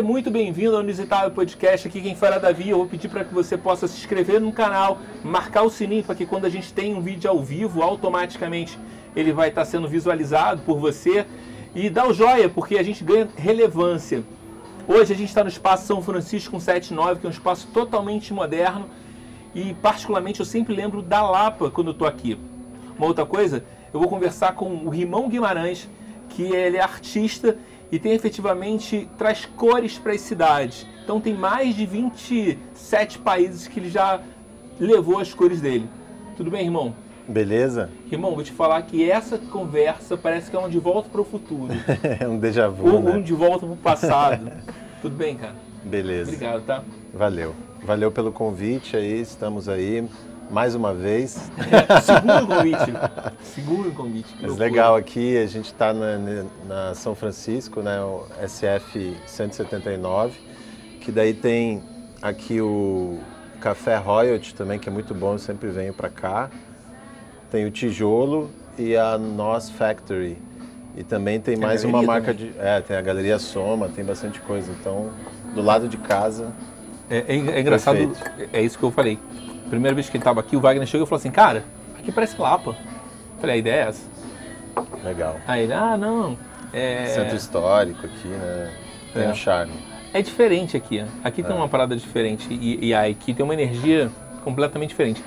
Seja muito bem-vindo ao Inusitável Podcast. Aqui quem fala é Davi. Eu vou pedir para que você possa se inscrever no canal, marcar o sininho para que quando a gente tem um vídeo ao vivo, automaticamente ele vai estar sendo visualizado por você. E dá o joia, porque a gente ganha relevância. Hoje a gente está no Espaço São Francisco 179, que é um espaço totalmente moderno. E particularmente eu sempre lembro da Lapa quando eu estou aqui. Uma outra coisa, eu vou conversar com o Rimão Guimarães, que ele é artista e tem efetivamente traz cores para as cidades. Então tem mais de 27 países que ele já levou as cores dele. Tudo bem, irmão? Beleza? Irmão, vou te falar que essa conversa parece que é um de volta para o futuro. é um déjà vu, Ou né? um de volta para o passado. Tudo bem, cara? Beleza. Obrigado, tá? Valeu. Valeu pelo convite aí, estamos aí mais uma vez. Segundo convite. Segundo convite. que Mas loucura. legal aqui, a gente está na, na São Francisco, né, o SF 179, que daí tem aqui o Café Royalty também, que é muito bom, eu sempre venho para cá. Tem o Tijolo e a Nos Factory. E também tem Tem mais uma marca de... É, tem a Galeria Soma, tem bastante coisa. Então, do lado de casa, É, é, é engraçado, Perfeito. é isso que eu falei. Primeira vez que ele estava aqui, o Wagner chegou e falou assim, cara, aqui parece Lapa. Eu falei, a ideia é essa. legal. Aí ele, ah, não, é, Centro histórico aqui, né? Tem É. um charme. é diferente aqui. Aqui É. tem uma parada diferente e, e aqui tem uma energia completamente diferente.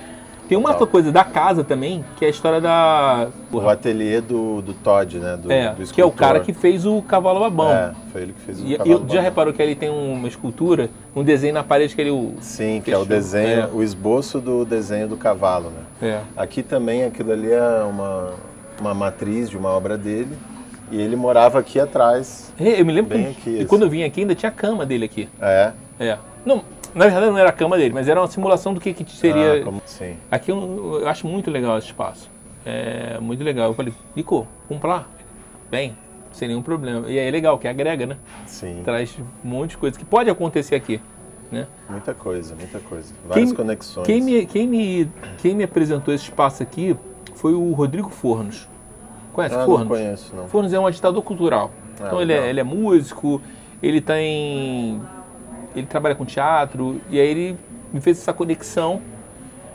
Tem uma outra coisa da casa também, que é a história da... O ateliê do, do Todd, né? Do, é, do que é o cara que fez o cavalo babão. É, foi ele que fez o E, cavalo e já babão. reparou que ele tem uma escultura, um desenho na parede que ele... Sim, que é o Fechou. desenho, É. o esboço do desenho do cavalo, né? É. Aqui também, aquilo ali é uma, uma matriz de uma obra dele. E ele morava aqui atrás. É, Eu me lembro Bem que, aqui, e assim. quando eu vim aqui ainda tinha a cama dele aqui. É. É. Não, na verdade não era a cama dele, mas era uma simulação do que, que seria. Ah, como- Sim. Aqui eu, eu acho muito legal esse espaço. É muito legal. Eu falei, Nico, vamos lá? Bem, sem nenhum problema. E aí é legal, que agrega, né? Sim. Traz um monte de coisa que pode acontecer aqui. Né? Muita coisa, muita coisa. Várias Quem- conexões. Quem me, quem, me, quem me apresentou esse espaço aqui foi o Rodrigo Fornos. Conhece Ah, não Fornos? conheço, não. Fornos é um agitador cultural. Ah, então ele é, ele é músico, ele tem. Ele trabalha com teatro, e aí ele me fez essa conexão.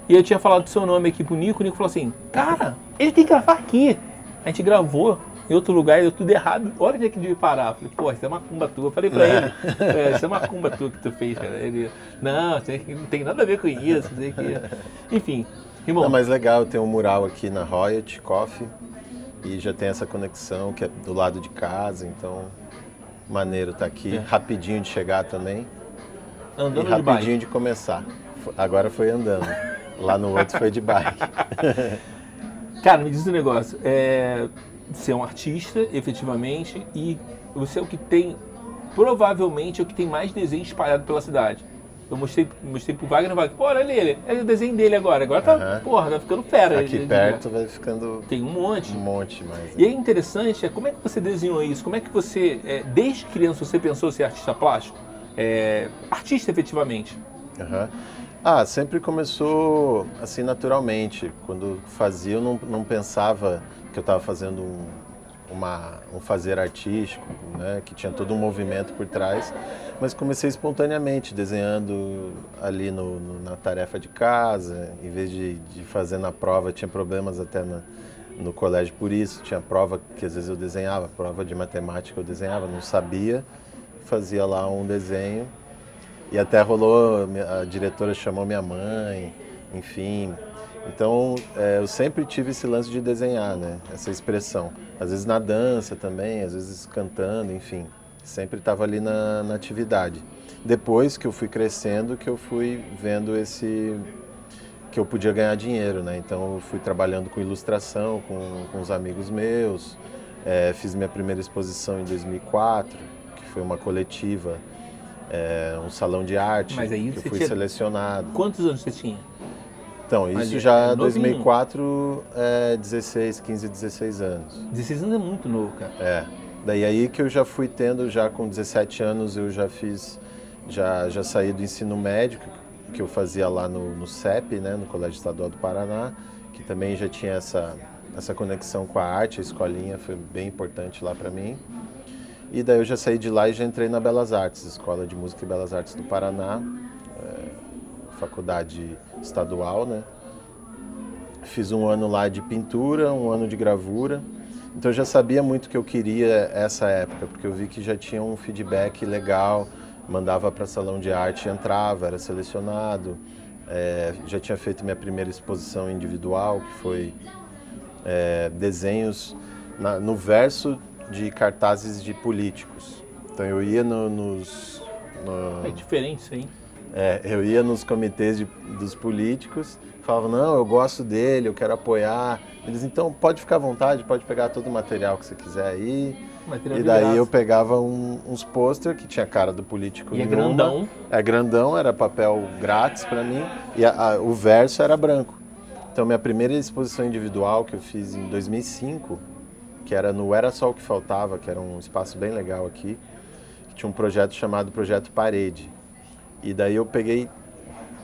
E eu tinha falado do seu nome aqui pro Nico, o Nico falou assim, cara, ele tem que gravar aqui. A gente gravou em outro lugar deu tudo errado. Olha onde é que devia parar. Eu falei, pô, isso é macumba tua. Eu falei pra ele, é, isso é macumba tua que tu fez, cara. Ele, não, não tem nada a ver com isso, sei que. Enfim, irmão, Não, mas legal, tem um mural aqui na Royalty Coffee. E já tem essa conexão que é do lado de casa, então maneiro tá aqui. É. Rapidinho de chegar também. E andando de rapidinho bike. de começar. Agora foi andando. Lá no outro foi de bike. Cara, me diz um negócio. É, você é um artista, efetivamente, e você é o que tem, provavelmente, é o que tem mais desenho espalhado pela cidade. Eu mostrei, mostrei pro Wagner, o Wagner, pô, olha ele, é o desenho dele agora. Agora tá, porra, tá ficando fera. Aqui Ele- perto vai ficando Tem um monte. um monte mais. E é interessante, é como é que você desenhou isso? Como é que você, é, desde criança, você pensou ser artista plástico? É, artista, efetivamente. Aham. Ah, sempre começou assim naturalmente. Quando fazia, eu não, não pensava que eu estava fazendo um, uma, um fazer artístico, né? Que tinha todo um movimento por trás. Mas comecei espontaneamente, desenhando ali no, no- na tarefa de casa. Em vez de, de fazer na prova, tinha problemas até na, no colégio por isso. Tinha prova que às vezes eu desenhava, prova de matemática eu desenhava, não sabia. Fazia lá um desenho e até rolou, a diretora chamou minha mãe, enfim. Então, é, eu sempre tive esse lance de desenhar, né? Essa expressão. Às vezes na dança também, às vezes cantando, enfim. Sempre estava ali na, na atividade. Depois que eu fui crescendo, que eu fui vendo esse que eu podia ganhar dinheiro, né? Então eu fui trabalhando com ilustração, com, com os amigos meus. É, fiz minha primeira exposição em 2004, que foi uma coletiva, é, um salão de arte, Mas aí que eu fui tinha- selecionado. Quantos anos você tinha? Então, Mas isso é já novinho. 2004, é, 16, 15, 16 anos. 16 anos é muito novo, cara. É. Daí aí que eu já fui tendo, já com 17 anos eu já fiz, já, já saí do ensino médio, que- que eu fazia lá no, no CEP, né, no Colégio Estadual do Paraná, que também já tinha essa, essa conexão com a arte, a escolinha foi bem importante lá para mim. E daí eu já saí de lá e já entrei na Belas Artes, Escola de Música e Belas Artes do Paraná, é, faculdade estadual, né? Fiz um ano lá de pintura, um ano de gravura. Então eu já sabia muito o que eu queria essa época, porque eu vi que já tinha um feedback legal, mandava para salão de arte, entrava, era selecionado. É, já tinha feito minha primeira exposição individual, que foi é, desenhos na, no verso de cartazes de políticos. Então eu ia no, nos. No, é diferente isso aí. É, eu ia nos comitês de, dos políticos, falava, não, eu gosto dele, eu quero apoiar. Eles, então, pode ficar à vontade, pode pegar todo o material que você quiser aí. Material e daí eu pegava um, uns pôster que tinha cara do político E é grandão. É grandão, era papel grátis para mim. E a, a, o verso era branco. Então, minha primeira exposição individual que eu fiz em 2005, que era no Era Só o que Faltava, que era um espaço bem legal aqui, tinha um projeto chamado Projeto Parede e daí eu peguei,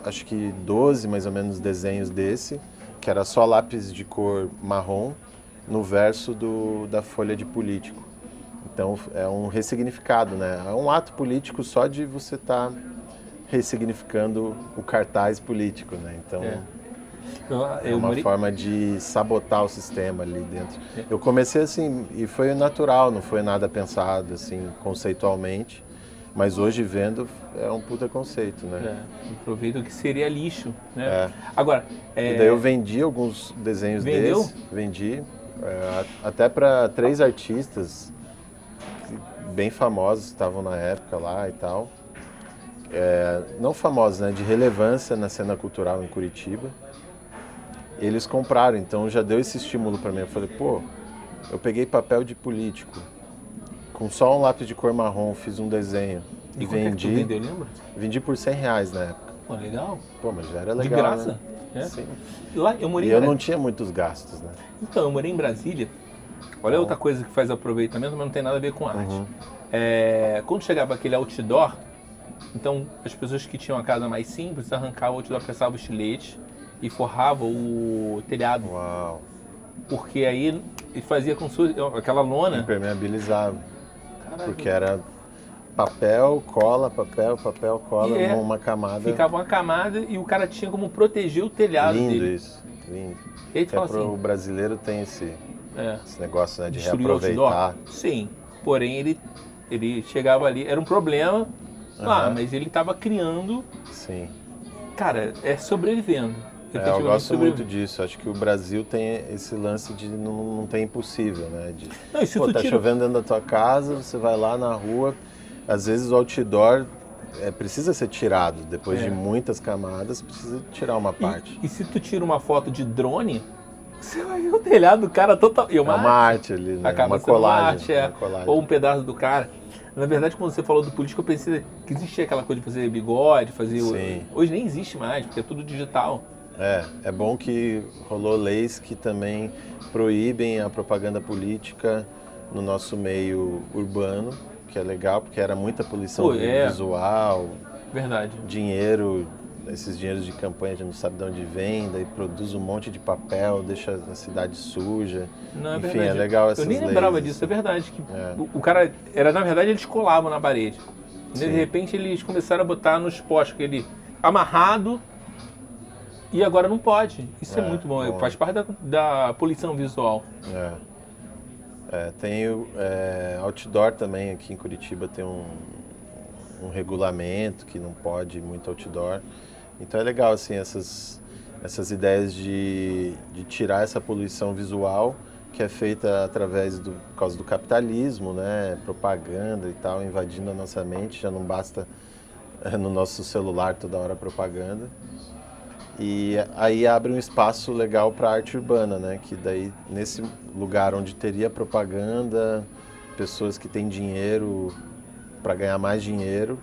acho que 12 mais ou menos desenhos desse, que era só lápis de cor marrom no verso do, da folha de político. Então é um ressignificado, né? É um ato político só de você estar tá ressignificando o cartaz político, né? Então é, é uma morei... forma de sabotar o sistema ali dentro. Eu comecei assim e foi natural, não foi nada pensado assim conceitualmente. Mas hoje vendo é um puta conceito, né? É, que seria lixo, né? É. Agora, é... E daí eu vendi alguns desenhos Vendeu? desses, vendi é, até para três artistas bem famosos estavam na época lá e tal. É, não famosos, né? De relevância na cena cultural em Curitiba. Eles compraram, então já deu esse estímulo para mim. Eu falei, pô, eu peguei papel de político com só um lápis de cor marrom, fiz um desenho e, e é vendi. É vendeu, lembra? Vendi por 100 reais na época. Pô, legal. Pô, mas já era legal. De graça? Né? É. Sim. Lá, eu morei e eu não tinha muitos gastos, né? Então, eu morei em Brasília. Olha outra coisa que faz aproveitamento, mas não tem nada a ver com arte. Uhum. É, quando chegava aquele outdoor, então as pessoas que tinham a casa mais simples arrancavam o outdoor, pressavam o estilete e forravam o telhado. Uau. Porque aí fazia com aquela lona. Impermeabilizava. Porque era papel, cola, papel, papel, cola, é, uma camada. Ficava uma camada e o cara tinha como proteger o telhado lindo dele. isso, lindo. E aí, assim, o brasileiro tem esse, é, esse negócio né, de reaproveitar. Sim, porém ele, ele chegava ali, era um problema, uhum. ah, mas ele estava criando. Sim. Cara, é sobrevivendo. É, eu gosto muito disso. Acho que o Brasil tem esse lance de não, não tem impossível, né? De, não, isso pô, tá tira... chovendo dentro da tua casa, você vai lá na rua, às vezes o outdoor é, precisa ser tirado. Depois é. de muitas camadas, precisa tirar uma parte. E, e, se tu tira uma foto de drone, você vai ver o telhado do cara total. É uma, é uma arte, ali, né? Acaba uma colagem, arte, é. uma colagem. Ou um pedaço do cara. Na verdade, quando você falou do político, eu pensei que existia aquela coisa de fazer bigode, fazer. Sim. Hoje nem existe mais, porque é tudo digital. É, é bom que rolou leis que também proíbem a propaganda política no nosso meio urbano, que é legal, porque era muita poluição Pô, é. visual. Verdade. Dinheiro, esses dinheiros de campanha, a gente não sabe de onde vem, daí produz um monte de papel, deixa a cidade suja. Não, é Enfim, verdade. é legal essas Eu nem lembrava disso, é verdade. Que é. O, cara, era na verdade, eles colavam na parede. De repente eles começaram a botar nos postos, ele amarrado, e agora não pode. Isso é, é muito bom. bom. Faz parte da, da poluição visual. É. é tem é, outdoor também aqui em Curitiba tem um, um regulamento que não pode muito outdoor. Então é legal assim essas essas ideias de, de tirar essa poluição visual que é feita através do por causa do capitalismo, né, propaganda e tal, invadindo a nossa mente, já não basta é, no nosso celular toda hora propaganda. E aí abre um espaço legal para arte urbana, né? Que daí nesse lugar onde teria propaganda, pessoas que têm dinheiro para ganhar mais dinheiro,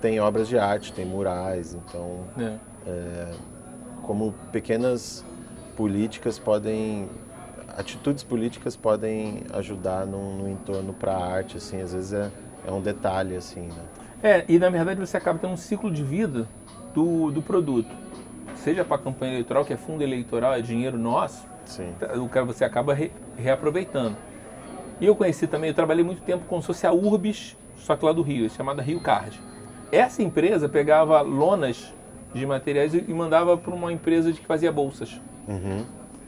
tem obras de arte, tem murais, então é. É, como pequenas políticas podem atitudes políticas podem ajudar no, no entorno para a arte assim às vezes é, é um detalhe assim né? é e na verdade você acaba tendo um ciclo de vida do, do produto seja para a campanha eleitoral, que é fundo eleitoral, é dinheiro nosso, Sim. Tá, o cara você acaba re, reaproveitando. E eu conheci também, eu trabalhei muito tempo como se fosse a Urbis, só que lá do Rio, chamada Rio Card. Essa empresa pegava lonas de materiais e mandava para uma empresa de que fazia bolsas. Uhum.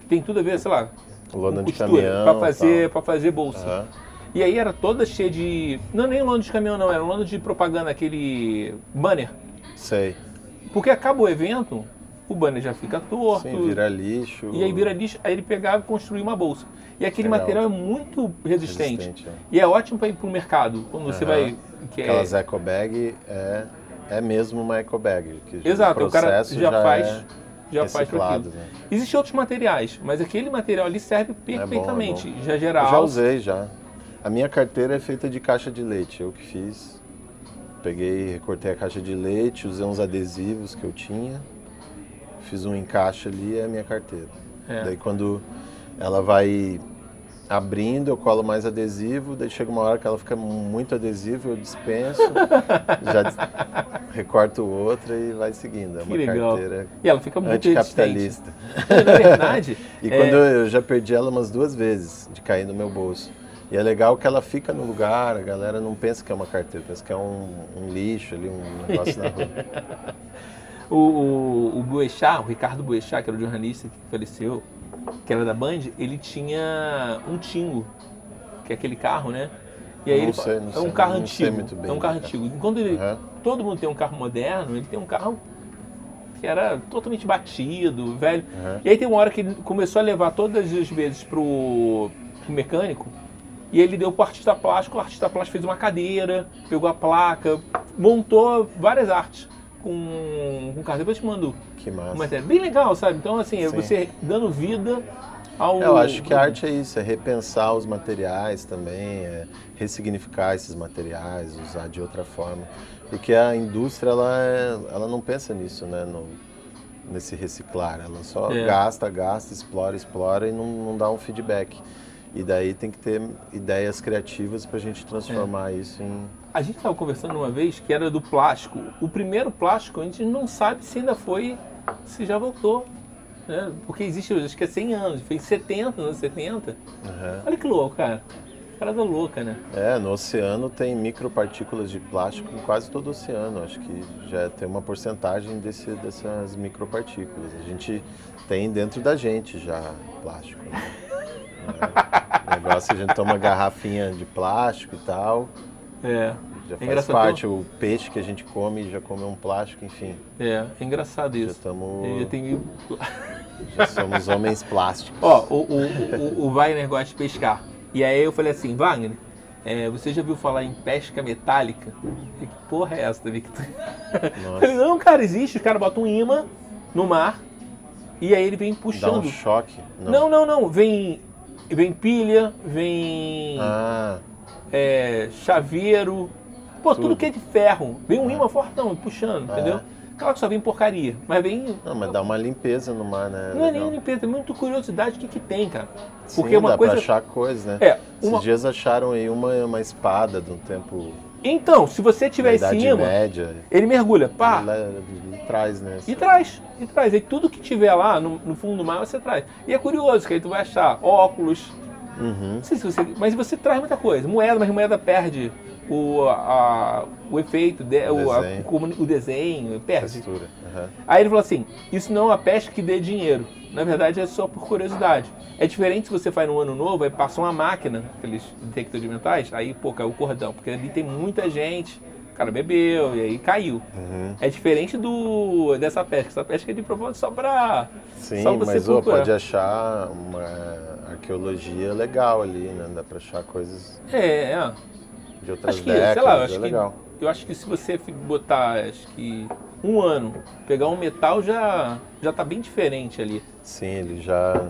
Tem tudo a ver, sei lá, Lona de caminhão. para fazer, tal. pra fazer bolsa. Aham. E aí era toda cheia de. Não nem lona de caminhão, não, era lona de propaganda, aquele banner. Sei. Porque acaba o evento, o banner já fica torto. Sim, vira lixo. E aí vira lixo, aí ele pegava e construía uma bolsa. E aquele Legal. material é muito resistente. resistente. é. E é ótimo para ir para o mercado. Quando você Aham. vai. Que é- Aquelas eco bag é, é mesmo uma eco bag. Que Exato, o cara processo já, faz. é já faz para aquilo. né? Existem outros materiais, mas aquele material ali serve perfeitamente. é bom. Já gera Eu já usei já. A minha carteira é feita de caixa de leite, eu que fiz. Peguei, recortei a caixa de leite, usei uns adesivos que eu tinha, fiz um encaixe ali é a minha carteira. É. Daí quando ela vai abrindo, eu colo mais adesivo, daí chega uma hora que ela fica muito adesivo, eu dispenso, já recorto outra e vai seguindo. É uma carteira E ela fica muito anticapitalista. Na verdade, E é, quando eu já perdi ela umas duas vezes, de cair no meu bolso. E é legal que ela fica no lugar, a galera não pensa que é uma carteira, pensa que é um, um lixo ali, um negócio na rua. o, o, o Boechat, o Ricardo Boechat, que era o jornalista que faleceu, que era da Band, ele tinha um Tingo, que é aquele carro, né? E aí Não ele sei, não é sei, um carro sei antigo. muito bem. É um carro antigo. Enquanto ele, Aham. todo mundo tem um carro moderno, ele tem um carro que era totalmente batido, velho. Aham. E aí tem uma hora que ele começou a levar todas as vezes pro, pro mecânico e ele deu pro artista plástico, o artista plástico fez uma cadeira, pegou a placa, montou várias artes com, com carro. Depois eu te mando Que massa. matéria. Bem legal, sabe? Então, assim, é Sim. você dando vida ao. Eu acho que a arte é isso, é repensar os materiais também, é ressignificar esses materiais, usar de outra forma. Porque a indústria, ela, é- ela não pensa nisso, né? no- nesse reciclar. Ela só É. gasta, gasta, explora, explora e não, não dá um feedback. E daí tem que ter ideias criativas para a gente transformar isso em... A gente estava conversando uma vez que era do plástico. O primeiro plástico a gente não sabe se ainda foi, se já voltou. Né? Porque existe, acho que é 100 anos, foi em 70, anos 70. Aham. Olha que louco, cara. Parada louca, né? É, no oceano tem micropartículas de plástico em quase todo o oceano. Acho que já tem uma porcentagem desse, dessas micropartículas. A gente tem dentro da gente já plástico. Né? É, o negócio a gente toma garrafinha de plástico e tal. É. Já É faz engraçado, parte. O peixe que a gente come já come um plástico, enfim. É, é engraçado Já isso. estamos. Ele já tem... Já somos homens plásticos. Ó, o, o, o, o Wagner gosta de pescar. E aí eu falei assim, Wagner, é, você já ouviu falar em pesca metálica? Que porra é essa, Victor? Falei, não, cara, existe. Os caras botam um imã no mar e aí ele vem dá puxando. um choque. Não, não, não. Vem, vem pilha, vem Ah, é, chaveiro. Pô, tudo. Tudo. que é de ferro. Vem um imã fortão puxando, É. entendeu? Claro que só vem porcaria, mas vem. não, mas dá uma limpeza no mar, né? Não é nem limpeza, tem muita curiosidade o que, que tem, cara. Sim, Porque uma dá coisa. pra achar coisas, né? É, Esses uma... dias acharam aí uma, uma espada de um tempo Então, se você tiver Idade imã, Média. ele mergulha, pá, Ele, ele traz, né? e traz, e traz. Aí tudo que tiver lá no, no fundo do mar você traz. E é curioso, que aí tu vai achar óculos, Uhum. não sei se você. Mas você traz muita coisa. Moeda, mas moeda perde o, a- o efeito, de- o, a- Desenho. o comuni- o desenho, perde. Aham. Aí ele falou assim: isso não é uma pesca que dê dinheiro. Na verdade, é só por curiosidade. É diferente se você faz no ano novo, aí passa uma máquina, aqueles detectores de metais, aí, pô, caiu o cordão. Porque ali tem muita gente, o cara bebeu e aí caiu. Uhum. É diferente do dessa pesca. Essa pesca é de propósito só pra. Sim, Só você mas ô, pode achar uma arqueologia legal ali, né? Dá pra achar coisas É, é. De outras Acho que, décadas, sei lá, eu é acho que, legal. eu acho que se você botar, acho que um ano, pegar um metal já, já tá bem diferente ali. Sim, ele já...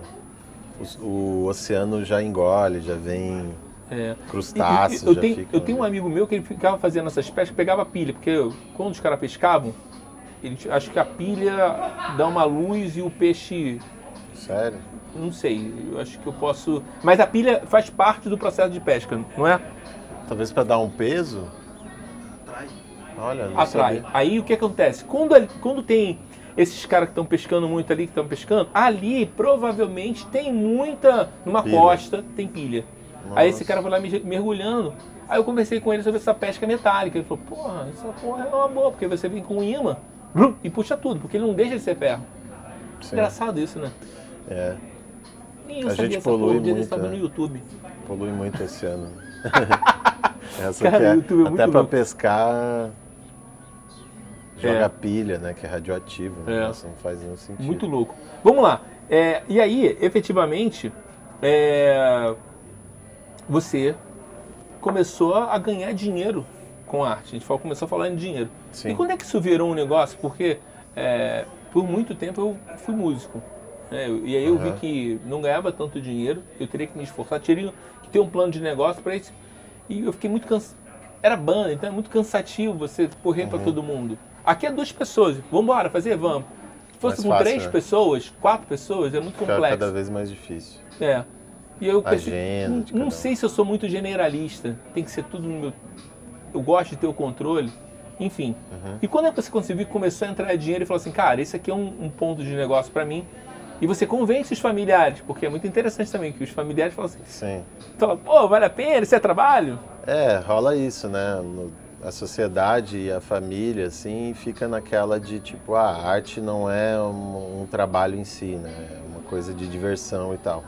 os- O, oceano já engole, já vem É. crustáceos, eu, tenho, ficam... eu tenho um amigo meu que ele ficava fazendo essas pescas, pegava pilha, porque eu- quando os caras pescavam, ele, acho que a pilha dá uma luz e o peixe, Sério? não sei, eu acho que eu posso. Mas a pilha faz parte do processo de pesca, não é? Talvez pra dar um peso? Olha, não Atrai. sabia. Aí o que acontece? Quando, quando tem esses caras que estão pescando muito ali, que estão pescando, ali provavelmente tem muita. Numa Pilha. costa tem pilha. Aí esse cara foi lá me- mergulhando. Aí eu conversei com ele sobre essa pesca metálica. Ele falou, porra, essa porra é uma boa, porque você vem com um imã e puxa tudo, porque ele não deixa de ser ferro. Sim. Engraçado isso, né? É, Nem eu A sabia gente essa porra, polui muito, né? no YouTube. polui muito esse ano. Essa Cara, que é, o YouTube é muito até para louco. pescar joga É. pilha, né? Que é radioativo. né? É. Não faz nenhum sentido. Muito louco. Vamos lá. É, e aí, efetivamente, é, você começou a ganhar dinheiro com a arte. A gente falou- começou a falar em dinheiro. Sim. E quando é que isso virou um negócio? Porque é, por muito tempo eu fui músico. né? E aí eu vi Aham. que não ganhava tanto dinheiro, eu teria que me esforçar, teria ter um plano de negócio para isso. E eu fiquei muito cansado. Era banda, então é muito cansativo você correr Uhum. para todo mundo. Aqui é duas pessoas, vamos embora, fazer, vamos. Se fosse Mais com fácil, três né? pessoas, quatro pessoas, é muito Fica complexo. cada vez mais difícil. É. E eu pensei, Agenda não, não um. sei se eu sou muito generalista. Tem que ser tudo no meu. Eu gosto de ter o controle. Enfim. Uhum. E quando é que você conseguiu começou a entrar dinheiro e falou assim, cara, esse aqui é um, um ponto de negócio para mim. E você convence os familiares, porque é muito interessante também que os familiares falam assim, Sim. falam, pô, vale a pena, isso é trabalho? É, rola isso, né? No- a sociedade e a família, assim, fica naquela de tipo, ah, a arte não é um, um trabalho em si, né? É uma coisa de diversão e tal.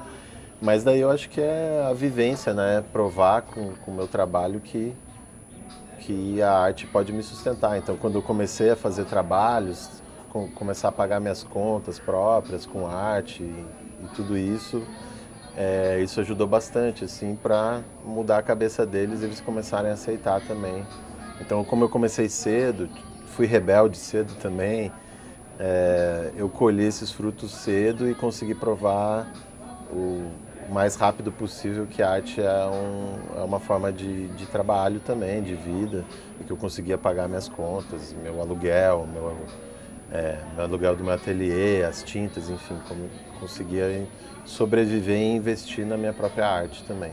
Mas daí eu acho que é a vivência, né? Provar com com o meu trabalho que, que a arte pode me sustentar. Então, quando eu comecei a fazer trabalhos, com- começar a pagar minhas contas próprias com arte e, e tudo isso, é, isso ajudou bastante, assim, para mudar a cabeça deles e eles começarem a aceitar também. Então, como eu comecei cedo, fui rebelde cedo também, é, eu colhi esses frutos cedo e consegui provar o mais rápido possível que a arte é, um- é uma forma de, de trabalho também, de vida, e que eu conseguia pagar minhas contas, meu aluguel, meu, é, meu aluguel do meu ateliê, as tintas, enfim, como conseguia sobreviver e investir na minha própria arte também.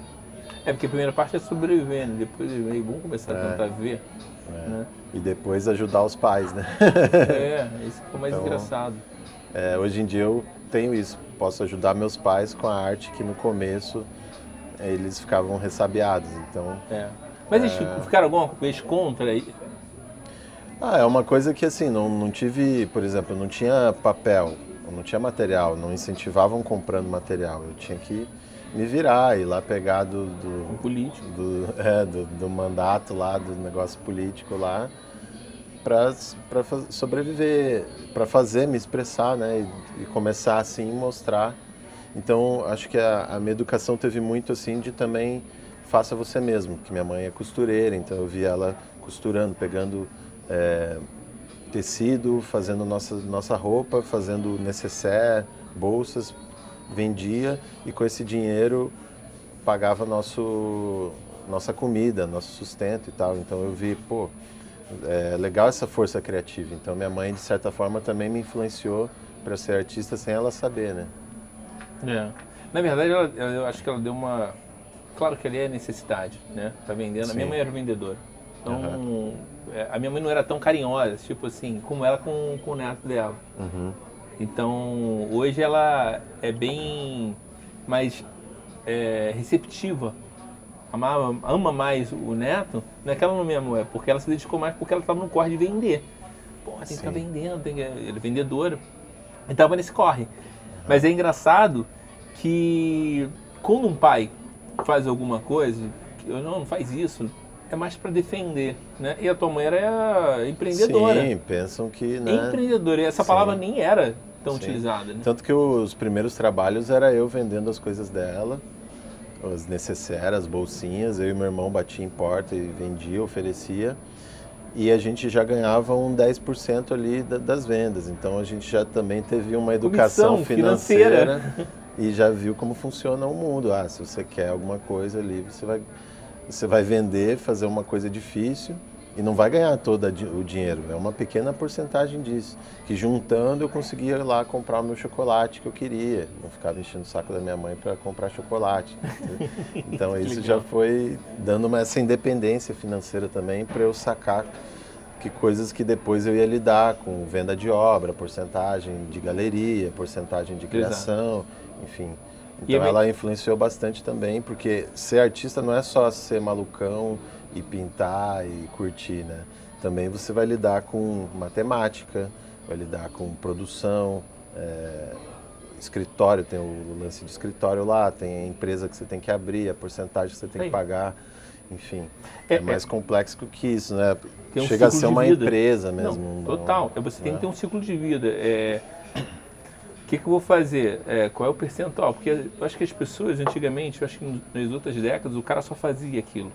É porque a primeira parte é sobreviver, né? depois é bom começar a É. tentar ver. Né? E depois ajudar os pais, né? É, isso ficou mais Então, engraçado. É, hoje em dia eu tenho isso, posso ajudar meus pais com a arte que no começo eles ficavam ressabiados, então... É. Mas eles ficaram alguma vez contra aí? Ah, é uma coisa que assim, não, não tive, por exemplo, não tinha papel, não tinha material, não incentivavam comprando material, eu tinha que me virar, ir lá pegar do, do, Um político. do, é, do, do mandato lá, do negócio político lá, para sobreviver, para fazer, me expressar, né? E, e começar assim mostrar. Então, acho que a, a minha educação teve muito assim de também faça você mesmo, que minha mãe é costureira, então eu via ela costurando, pegando é, tecido, fazendo nossa, nossa roupa, fazendo necessaire, bolsas, vendia e com esse dinheiro pagava nosso nossa comida, nosso sustento e tal. Então eu vi, pô, é legal essa força criativa. Então minha mãe de certa forma também me influenciou para ser artista sem ela saber, né? É. Na verdade, ela- eu acho que ela deu uma. Claro que ali é necessidade, né? Tá vendendo. A minha Sim. mãe era vendedora. Então, é, a minha mãe não era tão carinhosa, tipo assim, como ela com, com o neto dela. Uhum. Então, hoje ela é bem mais é, receptiva. Amava, ama mais o neto. Não é que ela não me amou, é porque ela se dedicou mais porque ela estava no corre de vender. Pô, tem que estar Sim. vendendo, tem que, ela é vendedora. E estava nesse corre. Mas é engraçado que quando um pai faz alguma coisa, que, não, não faz isso, é mais para defender, né? E a tua mãe era empreendedora. Sim, pensam que, né? Empreendedora. E essa Sim. palavra nem era tão Sim. utilizada, né? Tanto que os primeiros trabalhos era eu vendendo as coisas dela, as necessárias, as bolsinhas, eu e meu irmão batia em porta e vendia, oferecia. E a gente já ganhava um 10% ali da- das vendas. Então a gente já também teve uma educação financeira. financeira e já viu como funciona o mundo. Ah, se você quer alguma coisa ali, você vai, você vai vender, fazer uma coisa difícil e não vai ganhar todo o dinheiro. É uma pequena porcentagem disso. Que juntando eu conseguia ir lá comprar o meu chocolate que eu queria. Não ficava enchendo o saco da minha mãe para comprar chocolate. então Que isso já foi dando uma, essa independência financeira também para eu sacar que coisas que depois eu ia lidar com venda de obra, porcentagem de galeria, porcentagem de criação, enfim, Então ela influenciou bastante também, porque ser artista não é só ser malucão e pintar e curtir, né? Também você vai lidar com matemática, vai lidar com produção, é, escritório, tem o lance de escritório lá, tem a empresa que você tem que abrir, a porcentagem que você tem que pagar, enfim. É, é mais é, complexo que isso, né? Um Chega a ser uma empresa mesmo. Não, total, não, você tem que ter um ciclo de vida. É, o que, que eu vou fazer? É, qual é o percentual? Porque eu acho que as pessoas, antigamente, eu acho que nas outras décadas, o cara só fazia aquilo.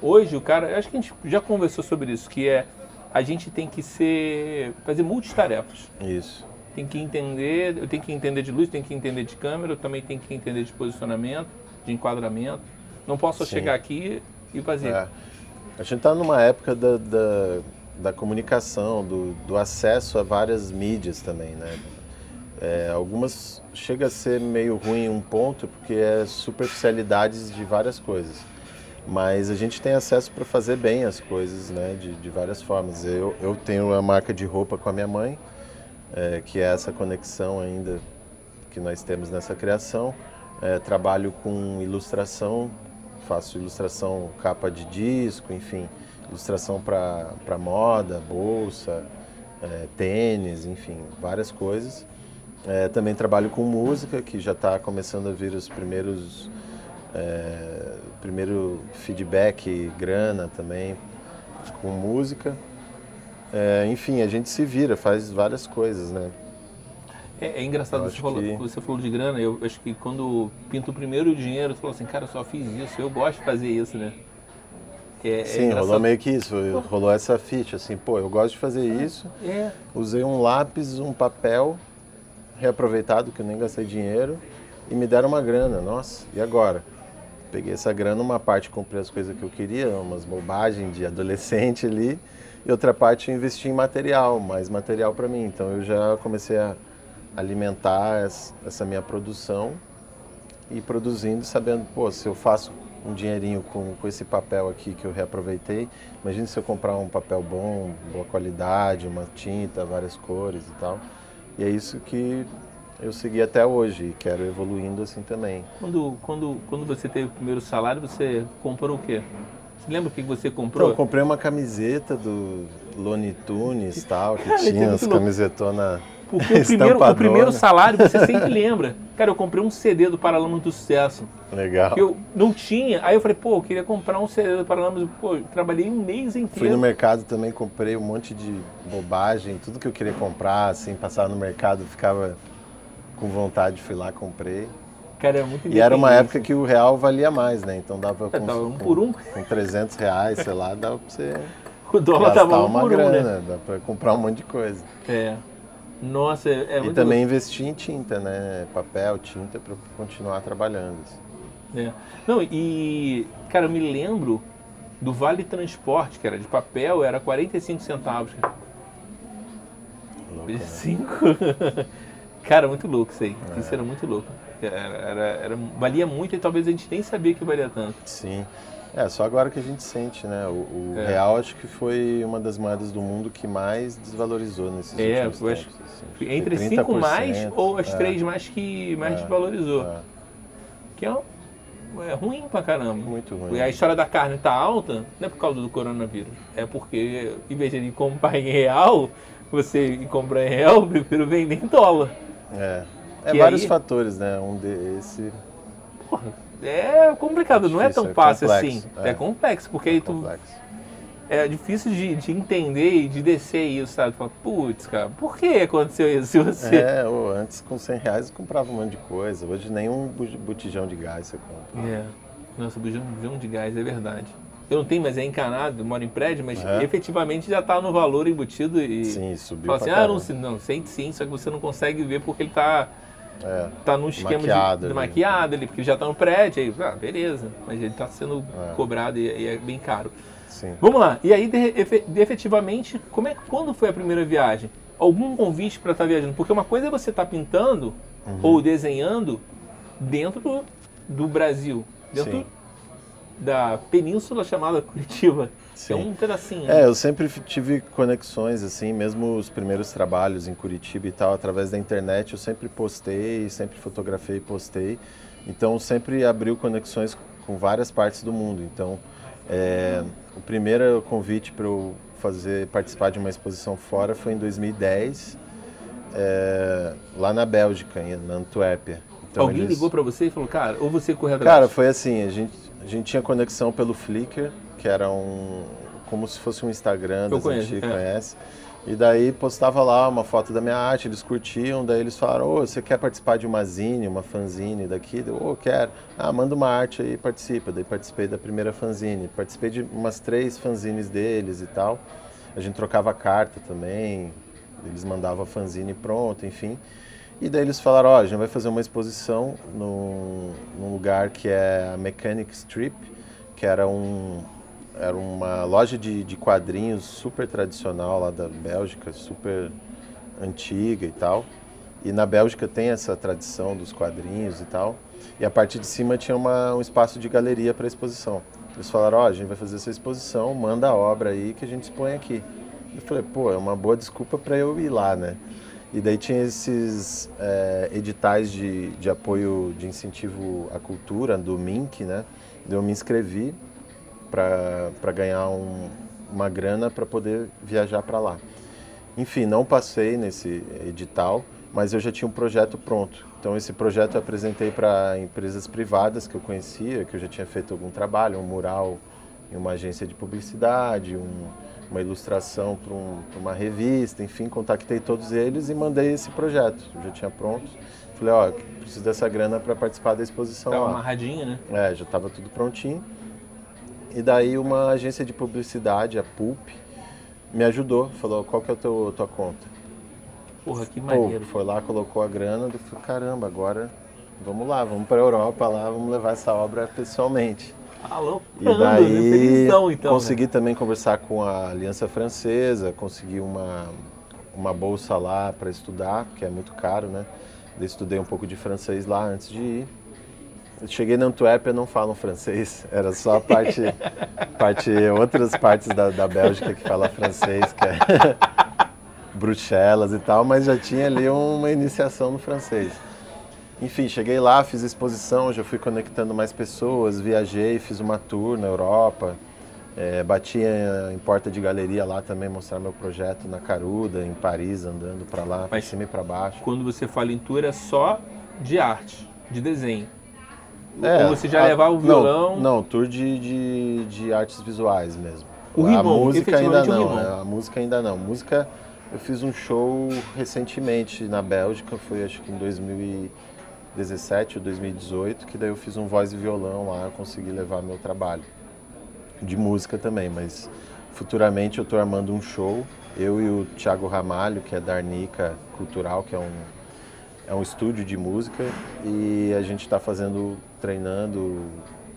Hoje, o cara, acho que a gente já conversou sobre isso, que é a gente tem que ser, fazer multitarefas. Isso. Tem que entender, eu tenho que entender de luz, tenho que entender de câmera, eu também tenho que entender de posicionamento, de enquadramento. Não posso Sim. chegar aqui e fazer. É. A gente está numa época da, da, da comunicação, do, do, acesso a várias mídias também, né? É, algumas chega a ser meio ruim um ponto porque é superficialidades de várias coisas. Mas a gente tem acesso para fazer bem as coisas, né? De, de várias formas. Eu, eu tenho a marca de roupa com a minha mãe, é, que é essa conexão ainda que nós temos nessa criação. É, trabalho com ilustração faço ilustração capa de disco, enfim, ilustração para moda, bolsa, é, tênis, enfim, várias coisas. É, também trabalho com música, que já está começando a vir os primeiros é, primeiro feedback, grana também com música. É, enfim, a gente se vira, faz várias coisas, né? É, é engraçado, você falou, que... você falou de grana, eu acho que quando pinta o primeiro dinheiro, você falou assim, cara, eu só fiz isso, eu gosto de fazer isso, né? É, é Sim, rolou meio que isso, rolou essa ficha, assim, pô, eu gosto de fazer é, isso, é. usei um lápis, um papel reaproveitado, que eu nem gastei dinheiro, e me deram uma grana, nossa, e agora? Peguei essa grana, uma parte comprei as coisas que eu queria, umas bobagens de adolescente ali, e outra parte investi em material, mais material para mim, então eu já comecei a alimentar essa minha produção e produzindo, sabendo, pô, se eu faço um dinheirinho com, com esse papel aqui que eu reaproveitei, imagine se eu comprar um papel bom, boa qualidade, uma tinta, várias cores e tal. E é isso que eu segui até hoje e quero evoluindo assim também. Quando, quando, quando você teve o primeiro salário, você comprou o quê? Você lembra o que você comprou? Então, eu comprei uma camiseta do Looney Tunes tal, que tinha as camisetonas porque o primeiro, o primeiro salário você sempre lembra. Cara, eu comprei um CD do Paralamas do Sucesso. Legal. eu não tinha. Aí eu falei, pô, eu queria comprar um CD do Paralamas. Pô, trabalhei um mês inteiro. Fui no mercado também, comprei um monte de bobagem, tudo que eu queria comprar, assim, passava no mercado, ficava com vontade, fui lá, comprei. Cara, é muito E era uma época que o real valia mais, né? Então dava é, com, um por um. com 300 reais, sei lá, dava pra você. O dólar tava um uma por grana, um, né? dá pra comprar um monte de coisa. É. Nossa, é, é muito E também investir em tinta, né? Papel, tinta, para continuar trabalhando. Assim. É. Não, e, cara, eu me lembro do Vale Transporte, que era de papel, era 45 centavos. Louco, né? Cinco. cara, muito louco isso aí. É. Isso era muito louco. Era, era, era, valia muito e talvez a gente nem sabia que valia tanto. Sim. É, só agora que a gente sente, né? O, o é. real acho que foi uma das moedas do mundo que mais desvalorizou nesses é, últimos tempos. Assim. Entre cinco mais ou as é. três mais que mais é. desvalorizou. É. Que é, é ruim pra caramba. Muito ruim. A história da carne tá alta não é por causa do coronavírus. É porque, em vez de comprar em real, você comprar em real, eu prefiro vender em dólar. É. É que vários aí... fatores, né? Um desse. Porra é complicado, não é tão é fácil assim. É. é. complexo, porque aí tu. Complexo. É difícil de, de, entender e de descer isso, sabe? Fala, putz, cara, por que aconteceu isso? Você... É, ou antes com 100 reais eu comprava um monte de coisa. Hoje nenhum botijão de gás você compra. É. Nossa, botijão de gás é verdade. Eu não tenho, mas é encanado, moro em prédio, mas é. efetivamente já está no valor embutido e. Sim, subiu. Fala assim, ah, não, não, sente sim, só que você não consegue ver porque ele está é, tá no esquema maquiado, de, de maquiado ali, porque já está no prédio, aí, ah, beleza, mas ele está sendo é. cobrado e, e, é bem caro. Sim. Vamos lá, e aí de, de, efetivamente, como é, quando foi a primeira viagem? Algum convite para estar tá viajando? Porque uma coisa é você estar tá pintando uhum. ou desenhando dentro do, do Brasil, dentro Sim. da península chamada Curitiba. Sim. É um pedacinho. É, eu sempre tive conexões, assim, mesmo os primeiros trabalhos em Curitiba e tal, através da internet, eu sempre postei, sempre fotografei e postei. Então sempre abriu conexões com várias partes do mundo. Então é, o primeiro convite para eu fazer participar de uma exposição fora foi em 2010, é, lá na Bélgica, na Antuérpia. Então, Alguém eles... ligou para você e falou, cara, ou você correu atrás? Cara, foi assim, a gente, a gente tinha conexão pelo Flickr, que era um, como se fosse um Instagram, das conheço, gente é. conhece. E daí postava lá uma foto da minha arte, eles curtiam, daí eles falaram, ô, oh, você quer participar de uma zine, uma fanzine daqui? Eu, ô, oh, quero. Ah, manda uma arte aí e participa. Daí participei da primeira fanzine. Participei de umas três fanzines deles e tal. A gente trocava carta também, eles mandavam a fanzine pronta, enfim. E daí eles falaram, ó, oh, a gente vai fazer uma exposição num, num lugar que é a Mechanic Strip, que era um, era uma loja de, de quadrinhos super tradicional lá da Bélgica, super antiga e tal. E na Bélgica tem essa tradição dos quadrinhos e tal. E a parte de cima tinha uma, um espaço de galeria para exposição. Eles falaram, ó, oh, a gente vai fazer essa exposição, manda a obra aí que a gente expõe aqui. Eu falei, pô, é uma boa desculpa para eu ir lá, né? E daí tinha esses é, editais de, de apoio, de incentivo à cultura, do MINC, né? Eu me inscrevi para ganhar um, uma grana para poder viajar para lá. Enfim, não passei nesse edital, mas eu já tinha um projeto pronto. Então esse projeto eu apresentei para empresas privadas que eu conhecia, que eu já tinha feito algum trabalho, um mural em uma agência de publicidade, um, uma ilustração para um, uma revista, enfim, contactei todos eles e mandei esse projeto. Eu já tinha pronto. Falei, ó, preciso dessa grana para participar da exposição Tava lá. amarradinho, né? É, já estava tudo prontinho. E daí uma agência de publicidade, a Pulp, me ajudou, falou, qual que é a tua, tua conta? Porra, que maneiro. Pô, foi lá, colocou a grana, eu falei, caramba, agora vamos lá, vamos para a Europa lá, vamos levar essa obra pessoalmente. Alô, e daí felizão, então, consegui né? também conversar com a Aliança Francesa, consegui uma, uma bolsa lá para estudar, que é muito caro, né? Eu estudei um pouco de francês lá antes de ir. Eu cheguei na Antuérpia não falam francês, era só a parte, parte outras partes da, da Bélgica que falam francês, que é Bruxelas e tal, mas já tinha ali uma iniciação no francês. Enfim, cheguei lá, fiz exposição, já fui conectando mais pessoas, viajei, fiz uma tour na Europa, é, bati em porta de galeria lá também, mostrar meu projeto na Caruda, em Paris, andando para lá, para cima e para baixo. Quando você fala em tour, é só de arte, de desenho. É, Ou você já a, levava o violão? Não, não tour de, de, de, artes visuais mesmo. O a rimão, música ainda não, é, a música ainda não. Música, eu fiz um show recentemente na Bélgica, foi acho que em 2017 ou 2018, que daí eu fiz um voz e violão lá, consegui levar meu trabalho. De música também, mas futuramente eu estou armando um show, eu e o Thiago Ramalho, que é da Arnica Cultural, que é um é um estúdio de música e a gente está fazendo, treinando,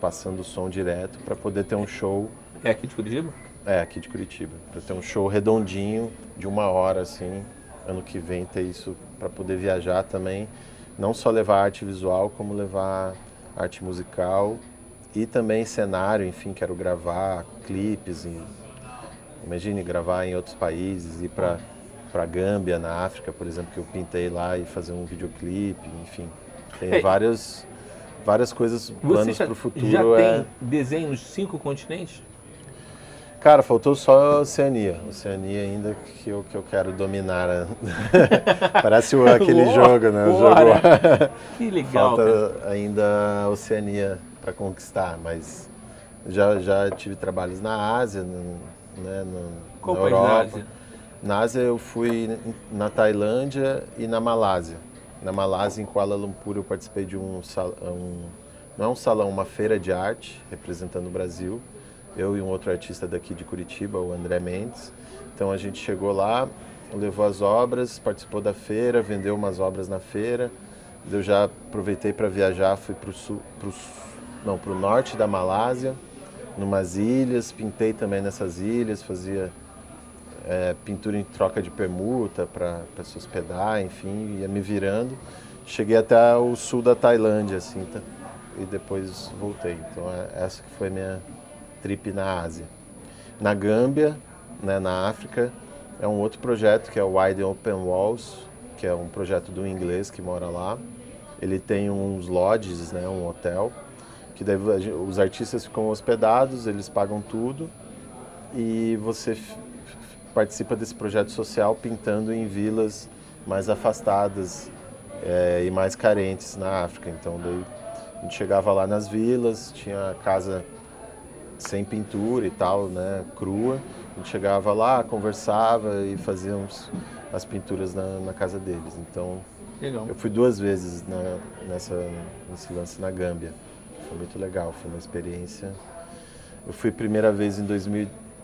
passando som direto para poder ter um show. É aqui de Curitiba? É, aqui de Curitiba. Para ter um show redondinho, de uma hora, assim, ano que vem ter isso para poder viajar também. Não só levar arte visual, como levar arte musical e também cenário, enfim, quero gravar clipes. Imagine gravar em outros países, ir para para Gâmbia, na África, por exemplo, que eu pintei lá e fazer um videoclipe, enfim. Tem Ei, várias, várias coisas, planos para o futuro. Já é... tem desenho nos cinco continentes? Cara, faltou só a Oceania. Oceania ainda que eu, que eu quero dominar. Né? Parece o, aquele jogo, né? O jogo... que legal. Falta cara. ainda a Oceania para conquistar, mas já, já tive trabalhos na Ásia, no, né, no, Qual na Europa. Da Ásia? Na Ásia eu fui na Tailândia e na Malásia. Na Malásia, em Kuala Lumpur, eu participei de um, um não é um salão, uma feira de arte representando o Brasil. Eu e um outro artista daqui de Curitiba, o André Mendes. Então a gente chegou lá, levou as obras, participou da feira, vendeu umas obras na feira. Eu já aproveitei para viajar, fui para o sul, pro, não, para o norte da Malásia, numas ilhas, pintei também nessas ilhas, fazia é, pintura em troca de permuta para se hospedar, enfim, ia me virando. Cheguei até o sul da Tailândia, assim, tá? e depois voltei. Então, é, essa que foi minha trip na Ásia. Na Gâmbia, né, na África, é um outro projeto que é o Wide Open Walls, que é um projeto do inglês que mora lá. ele tem uns lodges, né, um hotel, que daí os artistas ficam hospedados, eles pagam tudo e você participa desse projeto social pintando em vilas mais afastadas é, e mais carentes na África. Então daí a gente chegava lá nas vilas, tinha casa sem pintura e tal, né, crua. A gente chegava lá, conversava e fazíamos as pinturas na, na casa deles. Então Legal. eu fui duas vezes na, nessa, nesse lance na Gâmbia. Foi muito legal, foi uma experiência. Eu fui primeira vez em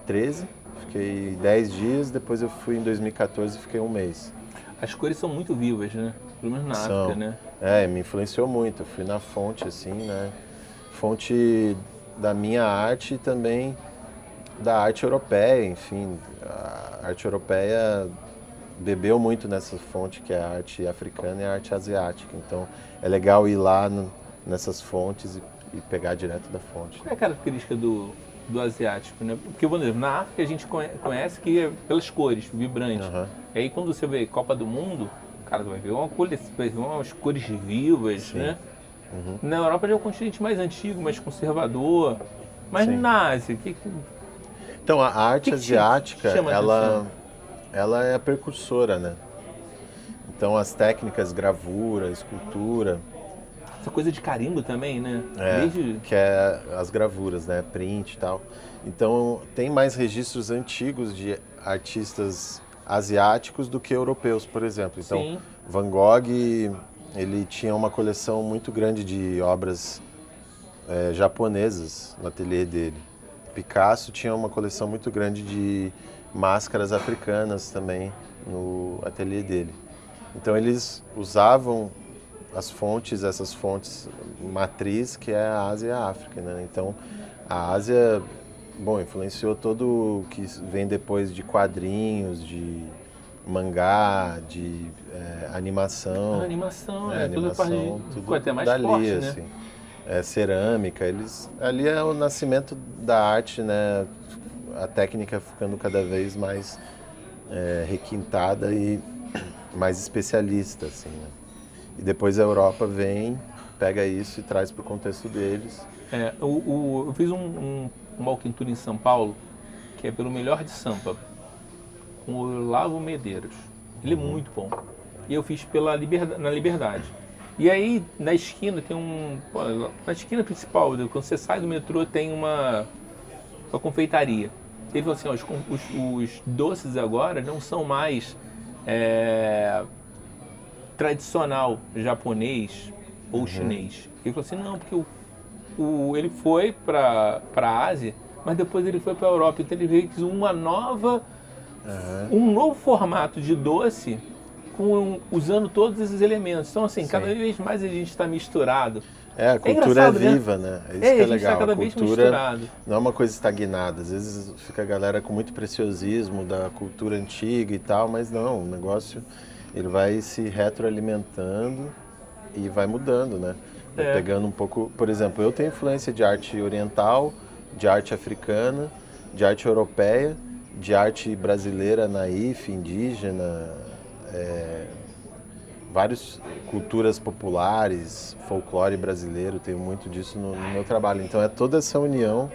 2013, fiquei 10 dias, depois eu fui em 2014 e fiquei um mês. As cores são muito vivas, né? Pelo menos na São. África, né? É, me influenciou muito. Eu fui na fonte, assim, né? Fonte da minha arte e também da arte europeia, enfim. A arte europeia bebeu muito nessa fonte que é a arte africana e a arte asiática. Então é legal ir lá no, nessas fontes e, e, pegar direto da fonte. Qual é a característica do, do asiático, né? Porque, por exemplo, na África a gente conhece que é pelas cores, vibrante. Uhum. E aí quando você vê Copa do Mundo, cara, vai ver uma cor, vai ver umas cores vivas, Sim. né? Uhum. Na Europa já é um continente mais antigo, mais conservador. Mas Sim. na Ásia, que, que Então a arte Que asiática, ela, ela é a precursora, né? Então as técnicas, gravura, escultura, essa coisa de carimbo também, né? É, Desde que é as gravuras, né? Print e tal. Então tem mais registros antigos de artistas asiáticos do que europeus, por exemplo. Então Sim. Van Gogh ele tinha uma coleção muito grande de obras eh, japonesas no ateliê dele. Picasso tinha uma coleção muito grande de máscaras africanas também no ateliê dele. Então eles usavam as fontes, essas fontes matriz que é a Ásia e a África, né? Então a Ásia, bom, influenciou todo o que vem depois de quadrinhos, de mangá, de eh, animação. a animação, É, é, toda a parte animação, tudo ficou até mais dali, forte, né? assim. É, cerâmica, eles ali é o nascimento da arte, né? A técnica ficando cada vez mais é, requintada e mais especialista, assim. Né? E depois a Europa vem, pega isso e traz para o contexto deles. É, o, o- eu fiz um, um, uma walking tour em São Paulo, que é pelo melhor de Sampa, com o Lavo Medeiros. Ele é muito bom. E eu fiz pela na Liberdade. E aí, na esquina, tem um. pô, Na esquina principal, quando você sai do metrô, tem uma, uma confeitaria. Ele falou assim: ó, os, os, os doces agora não são mais é, tradicional japonês ou chinês. Ele falou assim: não, porque o o- ele foi para a Ásia, mas depois ele foi para a Europa. Então ele veio com uma nova, um novo formato de doce, com, usando todos esses elementos. Então, assim, cada Sim. vez mais a gente está misturado. É, a cultura é, né? viva, né? É isso É, que é está legal. cada a vez cultura misturado. não é uma coisa estagnada. Às vezes fica a galera com muito preciosismo da cultura antiga e tal, mas não, o negócio ele vai se retroalimentando e vai mudando, né? Vai É. Pegando um pouco, por exemplo, eu tenho influência de arte oriental, de arte africana, de arte europeia, de arte brasileira, naif, indígena, é, várias culturas populares, folclore brasileiro, tenho muito disso no, no meu trabalho. Então é toda essa união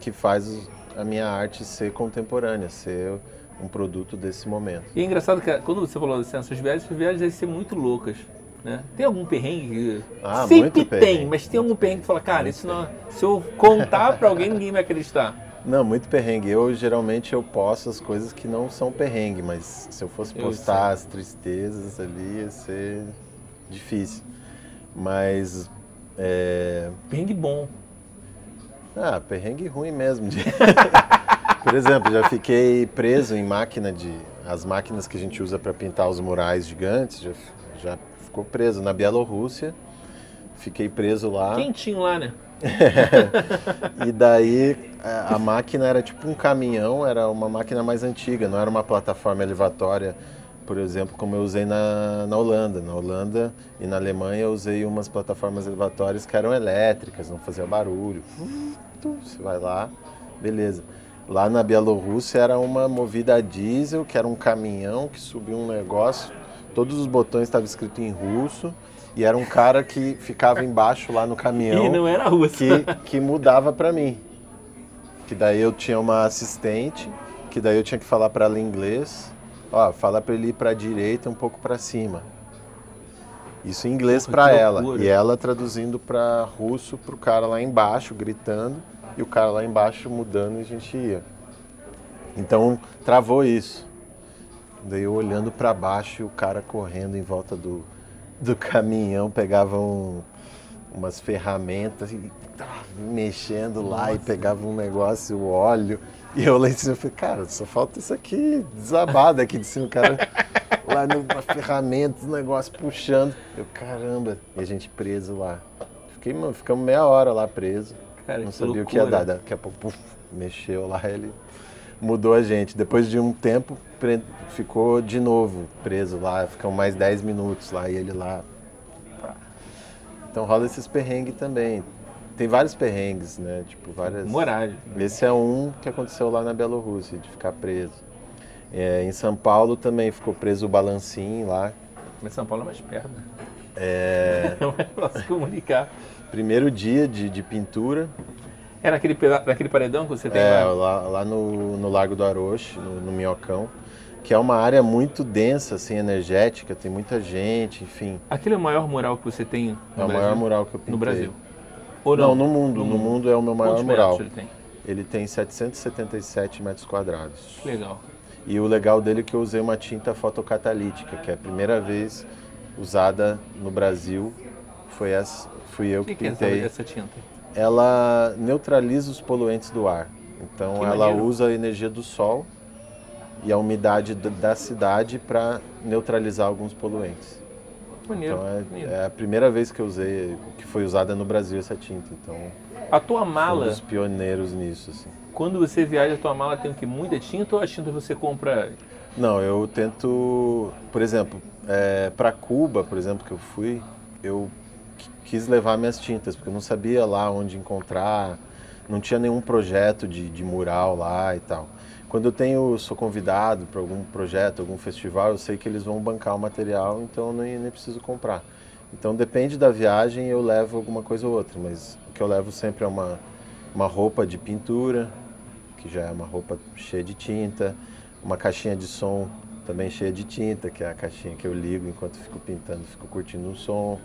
que faz a minha arte ser contemporânea, ser um produto desse momento. E é engraçado que quando você falou assim, essas viagens, essas viagens devem ser muito loucas. Né? Tem algum perrengue? Ah, Sempre muito tem, perrengue, mas tem algum perrengue que fala, cara, muito isso não, se eu contar para alguém, ninguém vai acreditar. Não, muito perrengue. Eu geralmente eu posto as coisas que não são perrengue, mas se eu fosse Eu postar as tristezas ali ia ser difícil. Mas é, Perrengue bom. Ah, perrengue ruim mesmo. de- Por exemplo, já fiquei preso em máquina de. As máquinas que a gente usa para pintar os murais gigantes, já, já ficou preso na Bielorrússia. Fiquei preso lá. Quentinho lá, né? E daí a, a máquina era tipo um caminhão, era uma máquina mais antiga, não era uma plataforma elevatória, por exemplo, como eu usei na, na Holanda. Na Holanda e na Alemanha eu usei umas plataformas elevatórias que eram elétricas, não fazia barulho. Você vai lá, beleza. Lá na Bielorrússia era uma movida a diesel, que era um caminhão que subia um negócio, todos os botões estavam escritos em russo E era um cara que ficava embaixo lá no caminhão. E não era russo. Que, que mudava para mim. Que daí eu tinha uma assistente, que daí eu tinha que falar para ela em inglês. Ó, fala para ele ir para direita um pouco para cima. Isso em inglês para ela. E ela traduzindo para russo pro cara lá embaixo, gritando. E o cara lá embaixo mudando e a gente ia. Então travou isso. Daí eu olhando para baixo e o cara correndo em volta do, do caminhão, pegava um, umas ferramentas e mexendo lá Nossa. e pegava um negócio, o óleo. E eu lá em cima falei, cara, só falta isso aqui desabado aqui de cima, o cara lá na ferramenta, o negócio puxando. Eu, caramba, e a gente preso lá. Fiquei, mano, ficamos meia hora lá preso. Cara, não sabia loucura. o que ia dar. Daqui a pouco, puf, mexeu lá, ele mudou a gente. Depois de um tempo, ficou de novo preso lá, ficam mais 10 minutos lá e ele lá. Então rola esses perrengues também. Tem vários perrengues, né? Tipo, várias. Morais. Esse é um que aconteceu lá na Bielorrússia, de ficar preso. É, em São Paulo também ficou preso o Balancim lá. Mas São Paulo é mais perto. Né? É. Não é fácil comunicar. Primeiro dia de, de pintura, é naquele, naquele paredão que você tem é, lá? lá, lá no, no Lago do Aroche, no, no Minhocão, que é uma área muito densa, assim, energética, tem muita gente, enfim. Aquele é o maior mural que você tem no É o Brasil? maior mural que eu pintei. No Brasil? Ou não? não, no mundo. No, no mundo. mundo é o meu maior Quantos mural. ele tem? Ele tem 777 metros quadrados. Legal. E o legal dele é que eu usei uma tinta fotocatalítica, que é a primeira vez usada no Brasil. Foi essa, fui eu que, que, que pintei. é essa tinta? ela neutraliza os poluentes do ar. Então que ela maneiro. usa a energia do sol e a umidade da cidade para neutralizar alguns poluentes. Maneiro, então é, maneiro. é, a primeira vez que eu usei, que foi usada no Brasil essa tinta. Então a tua mala. Um dos pioneiros nisso, assim. Quando você viaja, a tua mala tem que muita tinta ou a tinta você compra? Não, eu tento, por exemplo, é, para Cuba, por exemplo, que eu fui, eu quis levar minhas tintas, porque eu não sabia lá onde encontrar, não tinha nenhum projeto de, de mural lá e tal. Quando eu tenho, sou convidado para algum projeto, algum festival, eu sei que eles vão bancar o material, então eu nem, nem preciso comprar. Então depende da viagem, eu levo alguma coisa ou outra, mas o que eu levo sempre é uma, uma roupa de pintura, que já é uma roupa cheia de tinta, uma caixinha de som também cheia de tinta, que é a caixinha que eu ligo enquanto fico pintando, fico curtindo o som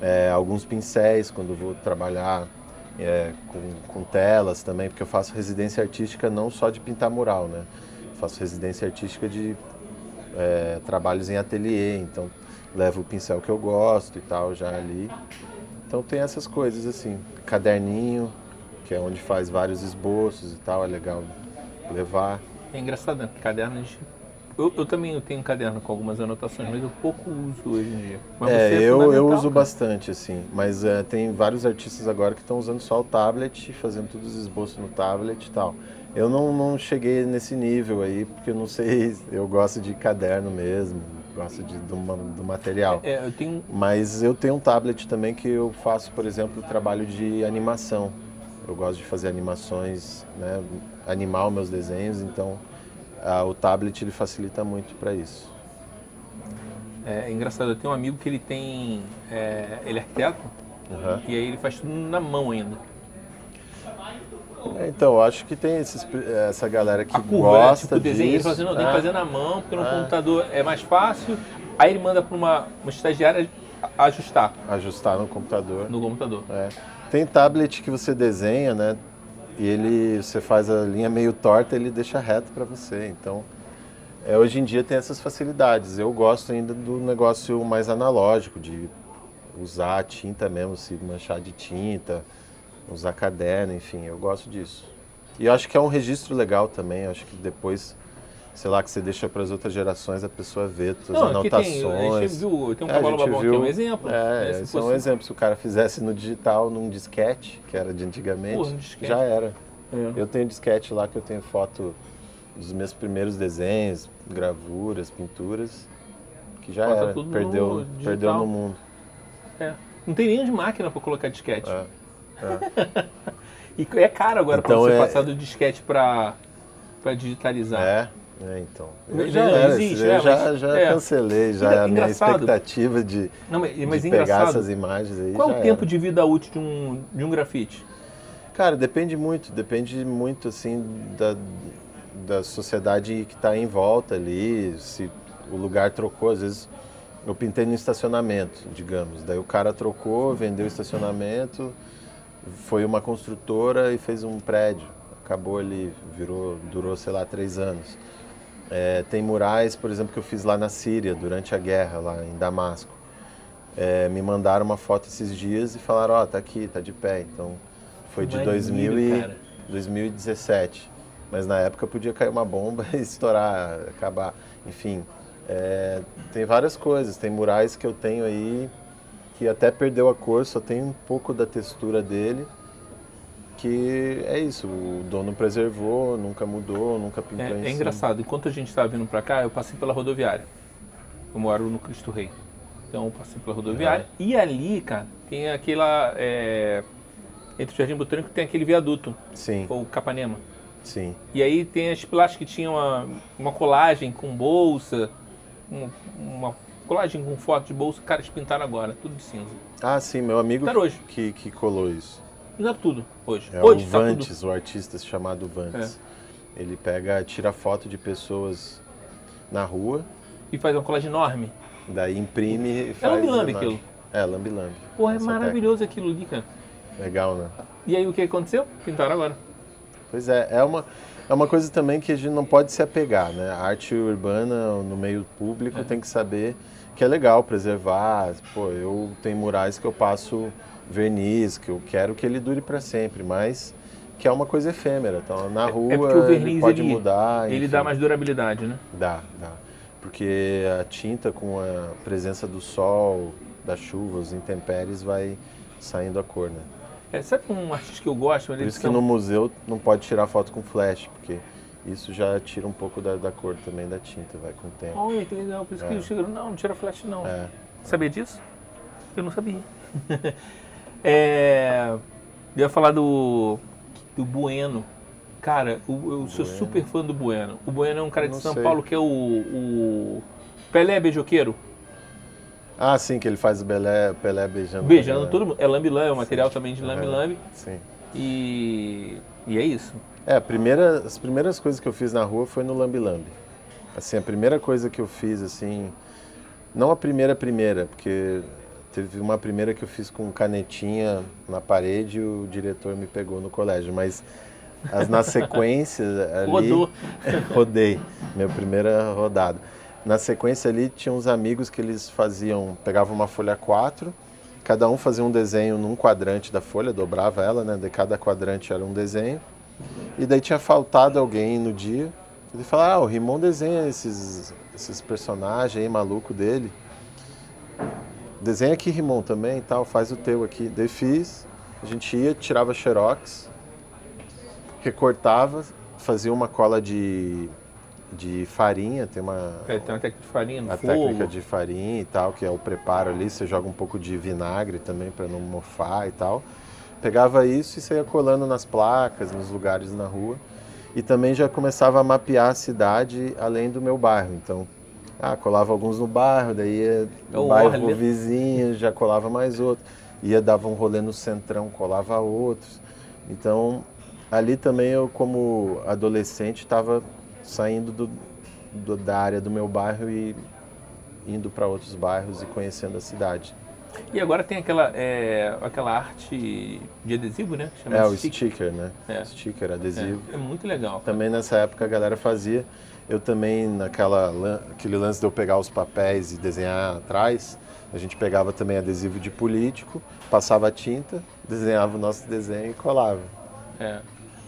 é, alguns pincéis quando vou trabalhar é, com, com, telas também, porque eu faço residência artística não só de pintar mural, né? faço residência artística de é, trabalhos em ateliê, então levo o pincel que eu gosto e tal já ali. Então tem essas coisas assim, caderninho, que é onde faz vários esboços e tal, é legal levar. É engraçado, né? Caderno de eu, eu, também tenho um caderno com algumas anotações, mas eu pouco uso hoje em dia. Mas é, é eu, eu uso cara. bastante, assim. Mas é, tem vários artistas agora que estão usando só o tablet, fazendo todos os esboços no tablet e tal. Eu não, não cheguei nesse nível aí, porque eu não sei, eu gosto de caderno mesmo, gosto de, do, do material. É, eu tenho... Mas eu tenho um tablet também que eu faço, por exemplo, trabalho de animação. Eu gosto de fazer animações, né, animar meus desenhos, então o tablet ele facilita muito para isso. É, é, engraçado, eu tenho um amigo que ele tem. É, ele é arquiteto uhum. e aí ele faz tudo na mão ainda. É, então, eu acho que tem esses, essa galera que curva, gosta né? tipo, ele fala assim, não, tem que fazer na mão, porque no é. computador é mais fácil. Aí ele manda para uma, uma estagiária ajustar. Ajustar no computador. No computador. É. Tem tablet que você desenha, né? E ele você faz a linha meio torta, ele deixa reto para você. Então, é, hoje em dia tem essas facilidades. Eu gosto ainda do negócio mais analógico, de usar tinta mesmo, se manchar de tinta, usar caderno, enfim, eu gosto disso. E eu acho que é um registro legal também, acho que depois sei lá, que você deixa para as outras gerações, a pessoa vê as Não, anotações. Tem, a gente viu, tem um é, cavalo babão viu, aqui, é um exemplo. É, esse é um exemplo. Se o cara fizesse no digital, num disquete, que era de antigamente, Pô, já era. É. Eu tenho disquete lá que eu tenho foto dos meus primeiros desenhos, gravuras, pinturas, que já era. Perdeu no, perdeu no mundo. É. Não tem nem de máquina para colocar disquete. É. É. e é caro agora então, para você é... passar do disquete para digitalizar. É. É, então. Eu já, não era, existe, eu é, já, já é. cancelei já Engra- a minha expectativa de, Não, mas, mas de pegar engraçado. essas imagens aí. Qual é já o tempo era. de vida útil de um, de um grafite? Cara, depende muito, depende muito assim da, da sociedade que está em volta ali, se o lugar trocou, às vezes eu pintei no estacionamento, digamos, daí o cara trocou, vendeu o estacionamento, foi uma construtora e fez um prédio, acabou ali, virou, durou sei lá três anos. É, tem murais, por exemplo, que eu fiz lá na Síria durante a guerra, lá em Damasco. É, me mandaram uma foto esses dias e falaram, ó, tá aqui, tá de pé. Então foi de Maneiro, 2000 e, cara. 2017. Mas na época podia cair uma bomba e estourar, acabar. Enfim, é, tem várias coisas. Tem murais que eu tenho aí que até perdeu a cor, só tem um pouco da textura dele. Que é isso, o dono preservou, nunca mudou, nunca pintou em É, é engraçado, enquanto a gente estava vindo para cá, eu passei pela rodoviária. Eu moro no Cristo Rei. Então eu passei pela rodoviária. E ali, cara, tem aquela. é, entre o Jardim Botânico tem aquele viaduto, Sim, ou Capanema. sim. E aí tem as plásticas que tinham uma, uma colagem com bolsa, um- uma colagem com foto de bolsa, cara, eles pintaram agora, tudo de cinza. Ah, sim, meu amigo que, que colou isso. Pintaram tudo hoje. É hoje o tá. É. Vantes, o artista chamado Vantes. Ele pega, tira foto de pessoas na rua, E faz uma colagem enorme. daí imprime e É faz... lambi-lambi na- aquilo. É, lambi-lambi. Porra, é maravilhoso aquilo ali, cara. Legal, né? E aí o que aconteceu? Pintaram agora. Pois é, é uma, é uma coisa também que a gente não pode se apegar, né? A arte urbana no meio público É. tem que saber que é legal preservar. Pô, eu tenho murais que eu passo verniz, que eu quero que ele dure para sempre, mas que é uma coisa efêmera. Então, na rua é porque o verniz, ele pode ele- mudar. Ele enfim. dá mais durabilidade, né? Dá, dá. Porque a tinta com a presença do sol, da chuva, os intempéries, vai saindo a cor, né? É, sabe um artista que eu gosto? Por isso que no museu não pode tirar foto com flash, porque isso já tira um pouco da, da cor também da tinta, vai com o tempo. Olha, que legal. Por isso que É. eles chegam, não, não tira flash não. É. Sabia disso? Eu não sabia. é, eu ia falar do, do Bueno. Cara, o- eu sou Bueno. super fã do Bueno. O Bueno é um cara de Não São sei. Paulo que é o, o Pelé Beijoqueiro. Ah, sim, que ele faz o Belé, Pelé beijando. Beijando todo mundo. É lambi-lambi, é um material também de lambi-lambi. Sim. E, e é isso. É, a primeira, as primeiras coisas que eu fiz na rua foi no Lambi Lambi. Assim, a primeira coisa que eu fiz, assim, não a primeira primeira, porque teve uma primeira que eu fiz com canetinha na parede e o diretor me pegou no colégio, mas as na sequência ali... Rodou. Rodei, minha primeira rodada. Na sequência ali tinha uns amigos que eles faziam, pegavam uma folha 4, cada um fazia um desenho num quadrante da folha, dobrava ela, né? De cada quadrante era um desenho. E daí tinha faltado alguém no dia. Ele falava, ah, o Rimon desenha esses, esses personagens aí, maluco dele. Desenha aqui, Rimon, também e tal, faz o teu aqui. Daí fiz, a gente ia, tirava xerox, recortava, fazia uma cola de, de farinha, tem uma, É, tem uma técnica de farinha no a fogo. técnica de farinha e tal, que é o preparo ali, você joga um pouco de vinagre também para não mofar e tal. Pegava isso e saía colando nas placas, nos lugares na rua. E também já começava a mapear a cidade além do meu bairro. Então, ah, colava alguns no bairro, daí ia no Oh, bairro olha. vizinho, já colava mais outro. Ia, dava um rolê no centrão, colava outros. Então, ali também eu, como adolescente, estava saindo do, do- da área do meu bairro e indo para outros bairros e conhecendo a cidade. E agora tem aquela, é, aquela arte de adesivo, né? Chama É, o stick. sticker, né? É. Sticker, adesivo. É, é muito legal. Também nessa época a galera fazia. Eu também, naquela aquele lance de eu pegar os papéis e desenhar atrás, a gente pegava também adesivo de político, passava a tinta, desenhava o nosso desenho e colava. É.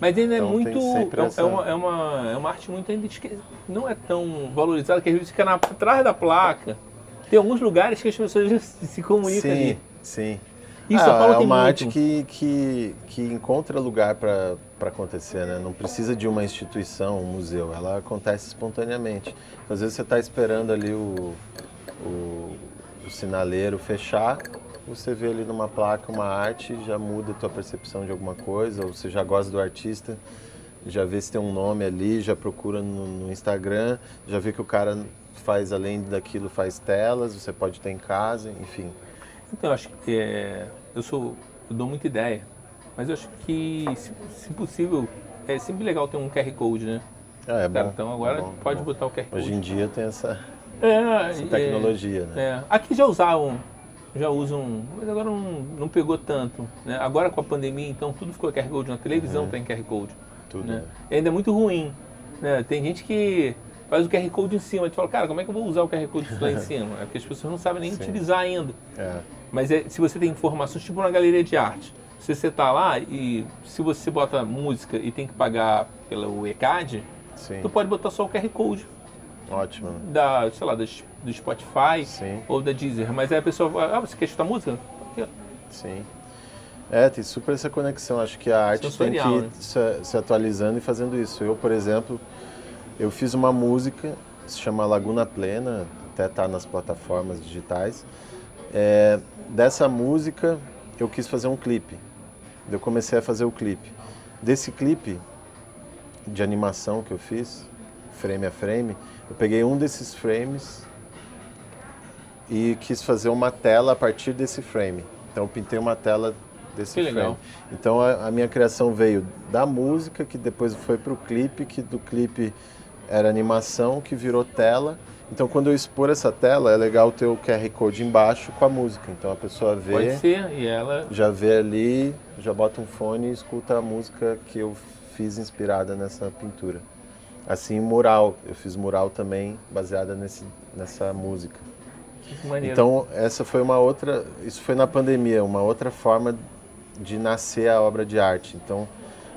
Mas ainda Então, é muito. É, essa- é uma, é, uma, é uma arte muito ainda esque... não é tão valorizada, que às vezes fica na, atrás da placa. Tem alguns lugares que as pessoas se comunicam sim, ali. sim. E em São Paulo é tem uma muito. arte que, que, que encontra lugar para acontecer, né? Não precisa de uma instituição, um museu. Ela acontece espontaneamente. Às vezes você está esperando ali o, o, o sinaleiro fechar, você vê ali numa placa uma arte, já muda a tua percepção de alguma coisa, ou você já gosta do artista, já vê se tem um nome ali, já procura no, no Instagram, já vê que o cara faz além daquilo, faz telas, você pode ter em casa, enfim. Então, eu acho que é, eu sou, eu dou muita ideia, mas eu acho que, se, se possível, é sempre legal ter um QR Code, né? Ah, é bom, então agora é bom, pode botar o QR Code. Hoje em dia tem essa, É, essa é, tecnologia, né? É, aqui já usavam, já usam, mas agora não, não pegou tanto. Né? Agora com a pandemia, então tudo ficou QR Code, na televisão tem QR Code. Tudo, Né? né? E ainda é muito ruim. Né? Tem gente que faz o QR Code em cima, a gente fala, cara, como é que eu vou usar o QR Code lá em cima? É porque as pessoas não sabem nem Sim. utilizar ainda. É, Mas é, se você tem informações, tipo uma galeria de arte, se você tá lá e se você bota música e tem que pagar pelo ECAD, sim, tu pode botar só o QR Code ótimo. da, sei lá, das- do Spotify Sim. ou da Deezer. Mas aí a pessoa fala, ah, você quer escutar música? Sim. É, tem super essa conexão. Acho que a arte tem que Sensorial, ir né? se, se atualizando e fazendo isso. Eu, por exemplo, eu fiz uma música, se chama Laguna Plena, até tá nas plataformas digitais. É, dessa música, eu quis fazer um clipe. Eu comecei a fazer o clipe. Desse clipe de animação que eu fiz, frame a frame, eu peguei um desses frames e quis fazer uma tela a partir desse frame. Então eu pintei uma tela desse Que frame. legal. Então a, a minha criação veio da música, que depois foi para o clipe, que do clipe era animação, que virou tela. Então quando eu expor essa tela, é legal ter o QR Code embaixo com a música. Então a pessoa vê, Pode ser, e ela. já vê ali, já bota um fone e escuta a música que eu fiz inspirada nessa pintura. Assim, mural. Eu fiz mural também baseada nesse, nessa música. Que maneiro. Então, essa foi uma outra. Isso foi na pandemia, uma outra forma de nascer a obra de arte. Então,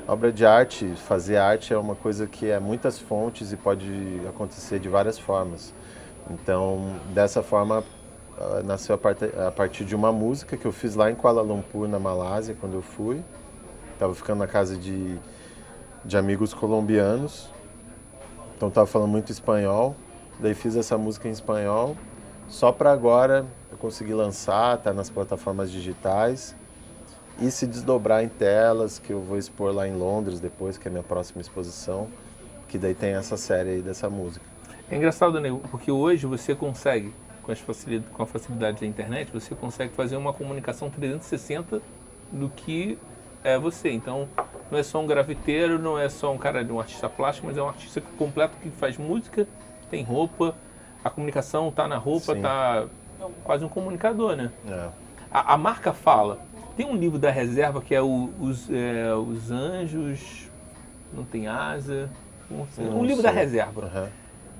obra de arte, fazer arte é uma coisa que é muitas fontes e pode acontecer de várias formas. Então, dessa forma, ah, nasceu a, partir de uma música que eu fiz lá em Kuala Lumpur, na Malásia, quando eu fui. Estava ficando na casa de, de amigos colombianos. Então, estava falando muito espanhol. Daí fiz essa música em espanhol. Só para agora eu consegui lançar, tá nas plataformas digitais e se desdobrar em telas, que eu vou expor lá em Londres depois, que é a minha próxima exposição, que daí tem essa série aí dessa música. É engraçado, né? Porque hoje você consegue, com, as com a facilidade da internet, você consegue fazer uma comunicação 360 do que é você. Então, não é só um grafiteiro, não é só um cara de um artista plástico, mas é um artista completo que faz música, tem roupa, a comunicação tá na roupa, Sim. tá quase um comunicador, né? É. A, a marca fala. Tem um livro da reserva que é o- os, é, os Anjos Não Tem Asa. Não um livro da reserva. Aham.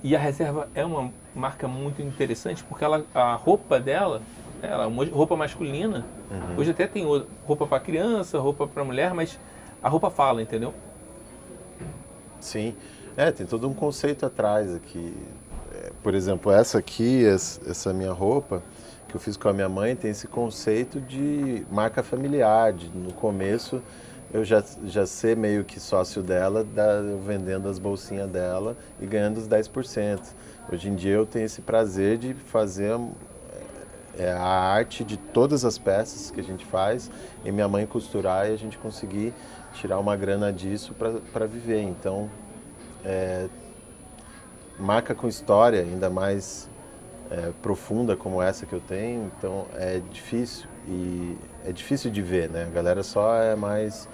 E a reserva é uma marca muito interessante porque ela, a roupa dela, ela é uma roupa masculina. Uhum. Hoje até tem roupa para criança, roupa para mulher, mas a roupa fala, entendeu? Sim. É, tem todo um conceito atrás aqui. É, por exemplo, essa aqui, es- essa minha roupa que eu fiz com a minha mãe, tem esse conceito de marca familiar. de- no começo eu já, já ser meio que sócio dela, da, vendendo as bolsinhas dela e ganhando os 10%. Hoje em dia eu tenho esse prazer de fazer é, a arte de todas as peças que a gente faz e minha mãe costurar e a gente conseguir tirar uma grana disso para viver. Então, é, marca com história, ainda mais é, profunda como essa que eu tenho, então é difícil e é difícil de ver, né? A galera só é mais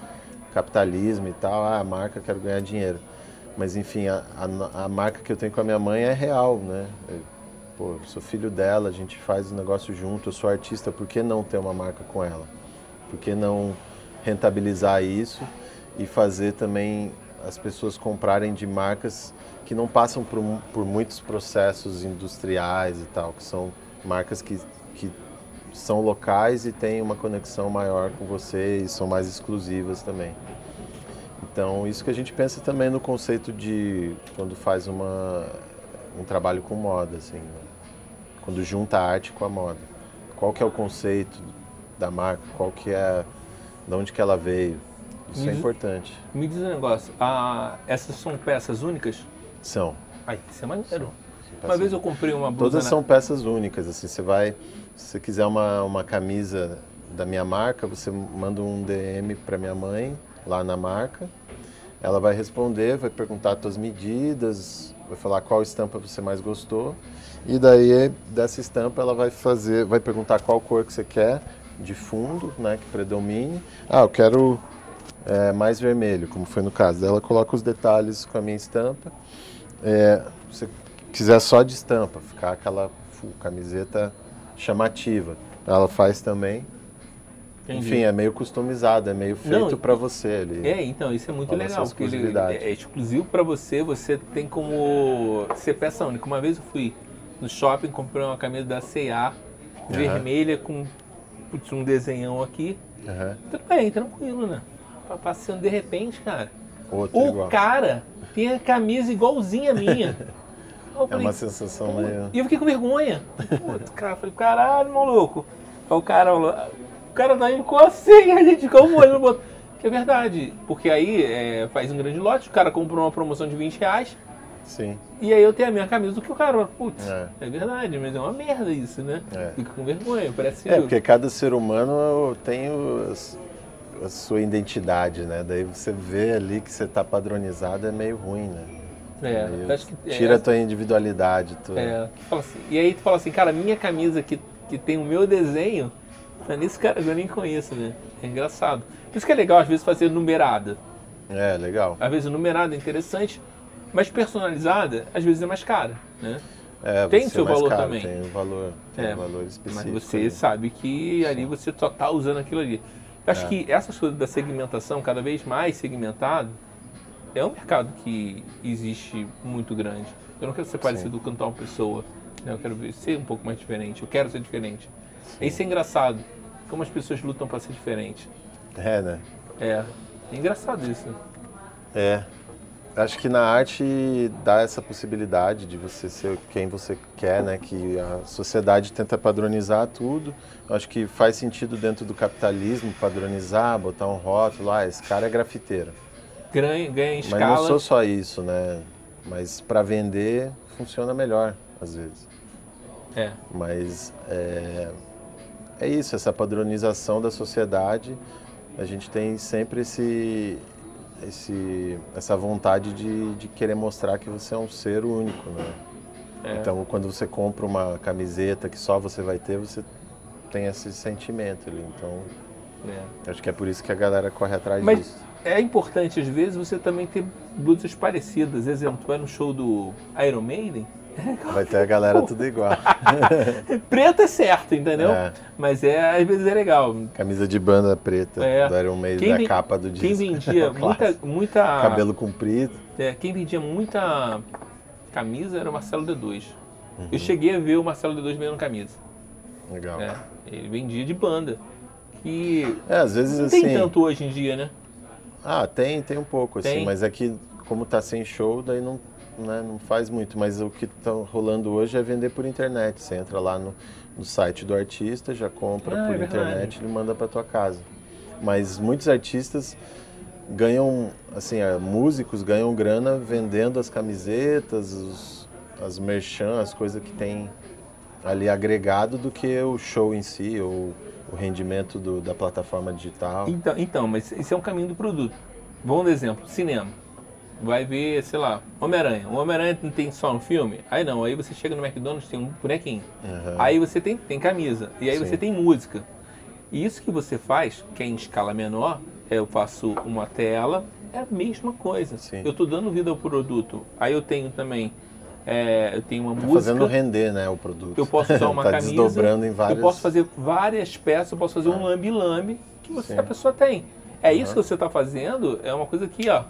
capitalismo e tal, ah, a marca quero ganhar dinheiro. Mas enfim, a, a, a marca que eu tenho com a minha mãe é real, né? Eu, pô, eu sou filho dela, a gente faz o negócio junto, eu sou artista, por que não ter uma marca com ela? Por que não rentabilizar isso e fazer também as pessoas comprarem de marcas que não passam por, por muitos processos industriais e tal, que são marcas que, que são locais e têm uma conexão maior com você e são mais exclusivas também. Então, isso que a gente pensa também no conceito de quando faz uma, um trabalho com moda, assim, né? quando junta a arte com a moda. Qual que é o conceito da marca? Qual que é, de onde que ela veio? Isso é importante. Me diz um negócio, a, essas são peças únicas? São. Ai, isso é maneiro. Uma peças vez eu comprei uma blusa Todas na- são peças únicas, assim, você vai, se você quiser uma, uma camisa da minha marca, você manda um DM para minha mãe lá na marca Ela vai responder, vai perguntar as tuas medidas, vai falar qual estampa você mais gostou. E daí dessa estampa ela vai fazer, vai perguntar qual cor que você quer de fundo, né, que predomine. Ah, eu quero é, mais vermelho, como foi no caso. Ela coloca os detalhes com a minha estampa. É, se quiser só de estampa, ficar aquela camiseta chamativa, ela faz também. Entendi. Enfim, é meio customizado, é meio feito para você ali. É, então, isso é muito legal, porque ele é, é exclusivo para você, você tem como ser peça única. Uma vez eu fui no shopping, comprei uma camisa da C&A, uhum. vermelha, com um desenhão aqui. Uhum. Tudo bem, tranquilo, né? Passeando de repente, cara. Outro o igual. cara tem a camisa igualzinha a minha. Falei, é uma sensação meio... E eu fiquei com vergonha. Pô, cara, falei, caralho, maluco. o cara o cara tá indo assim, a gente ficou olhando no. Que é verdade, porque aí é, faz um grande lote, o cara comprou uma promoção de 20 reais. Sim. E aí eu tenho a minha camisa do que o cara. Putz, é. é verdade, mas é uma merda isso, né? É. Fica com vergonha, parece. É, porque cada ser humano tem os, a sua identidade, né? Daí você vê ali que você tá padronizado é meio ruim, né? É, meio, acho que, tira é, a tua individualidade. Tu... É, assim, e aí tu fala assim, cara, minha camisa que, que tem o meu desenho, é nesse cara eu nem conheço, né? É engraçado. Por isso que é legal, às vezes, fazer numerada. É, legal. Às vezes numerada é interessante, mas personalizada, às vezes é mais cara, né? É, tem seu valor caro, também. Tem um valor, tem é, um valor específico. Mas você sabe que ali você só está usando aquilo ali. Eu acho é. que essas coisas da segmentação, cada vez mais segmentado, é um mercado que existe muito grande. Eu não quero ser parecido Sim. com tal pessoa. Né? Eu quero ser um pouco mais diferente. Eu quero ser diferente. Sim. Isso é engraçado. Como as pessoas lutam para ser diferente. É, né? É. É engraçado isso. É. Acho que na arte dá essa possibilidade de você ser quem você quer, né? Que a sociedade tenta padronizar tudo. Eu acho que faz sentido dentro do capitalismo padronizar, botar um rótulo, ah, esse cara é grafiteiro. Ganha, ganha em escala. Mas não sou só isso, né? Mas para vender funciona melhor, às vezes. É. Mas é, é isso, essa padronização da sociedade. A gente tem sempre esse, esse, essa vontade de, de querer mostrar que você é um ser único, né? É. Então, quando você compra uma camiseta que só você vai ter, você tem esse sentimento ali. Então, é. acho que é por isso que a galera corre atrás Mas disso. É importante, às vezes, você também ter blusas parecidas. Exemplo, vai no show do Iron Maiden, Vai ter a galera tudo igual. Preto é certo, entendeu? É. Mas é, às vezes é legal. Camisa de banda preta, é. do Iron Maiden, quem, da capa do disco. Quem vendia muita, muita... Cabelo comprido. É, quem vendia muita camisa era o Marcelo D2. Uhum. Eu cheguei a ver o Marcelo D2 vendendo camisa. Legal. É, ele vendia de banda. E é, às vezes não assim... tem tanto hoje em dia, né? Ah, tem, tem um pouco, assim, tem. mas é que como tá sem show, daí não né, não faz muito, mas o que está rolando hoje é vender por internet. Você entra lá no, no site do artista, já compra ah, por é internet e manda para tua casa. Mas muitos artistas ganham, assim, é, músicos ganham grana vendendo as camisetas, os, as merchan, as coisas que tem ali agregado do que o show em si ou o rendimento do, da plataforma digital. Então, então, mas esse é um caminho do produto. Bom exemplo, cinema vai ver, sei lá, Homem-Aranha. O Homem-Aranha não tem só no filme? Aí não, aí você chega no McDonald's tem um bonequinho. Uhum. Aí você tem, tem camisa. E aí Sim. você tem música. E isso que você faz, que é em escala menor, é eu faço uma tela, é a mesma coisa. Sim. Eu estou dando vida ao produto. Aí eu tenho também. É, eu tenho uma tá música. fazendo render, né, o produto. Eu posso usar uma tá camisa. Desdobrando em várias... Eu posso fazer várias peças, eu posso fazer um lambi-lambi que você, a pessoa tem. É uhum. isso que você está fazendo, é uma coisa que, ó,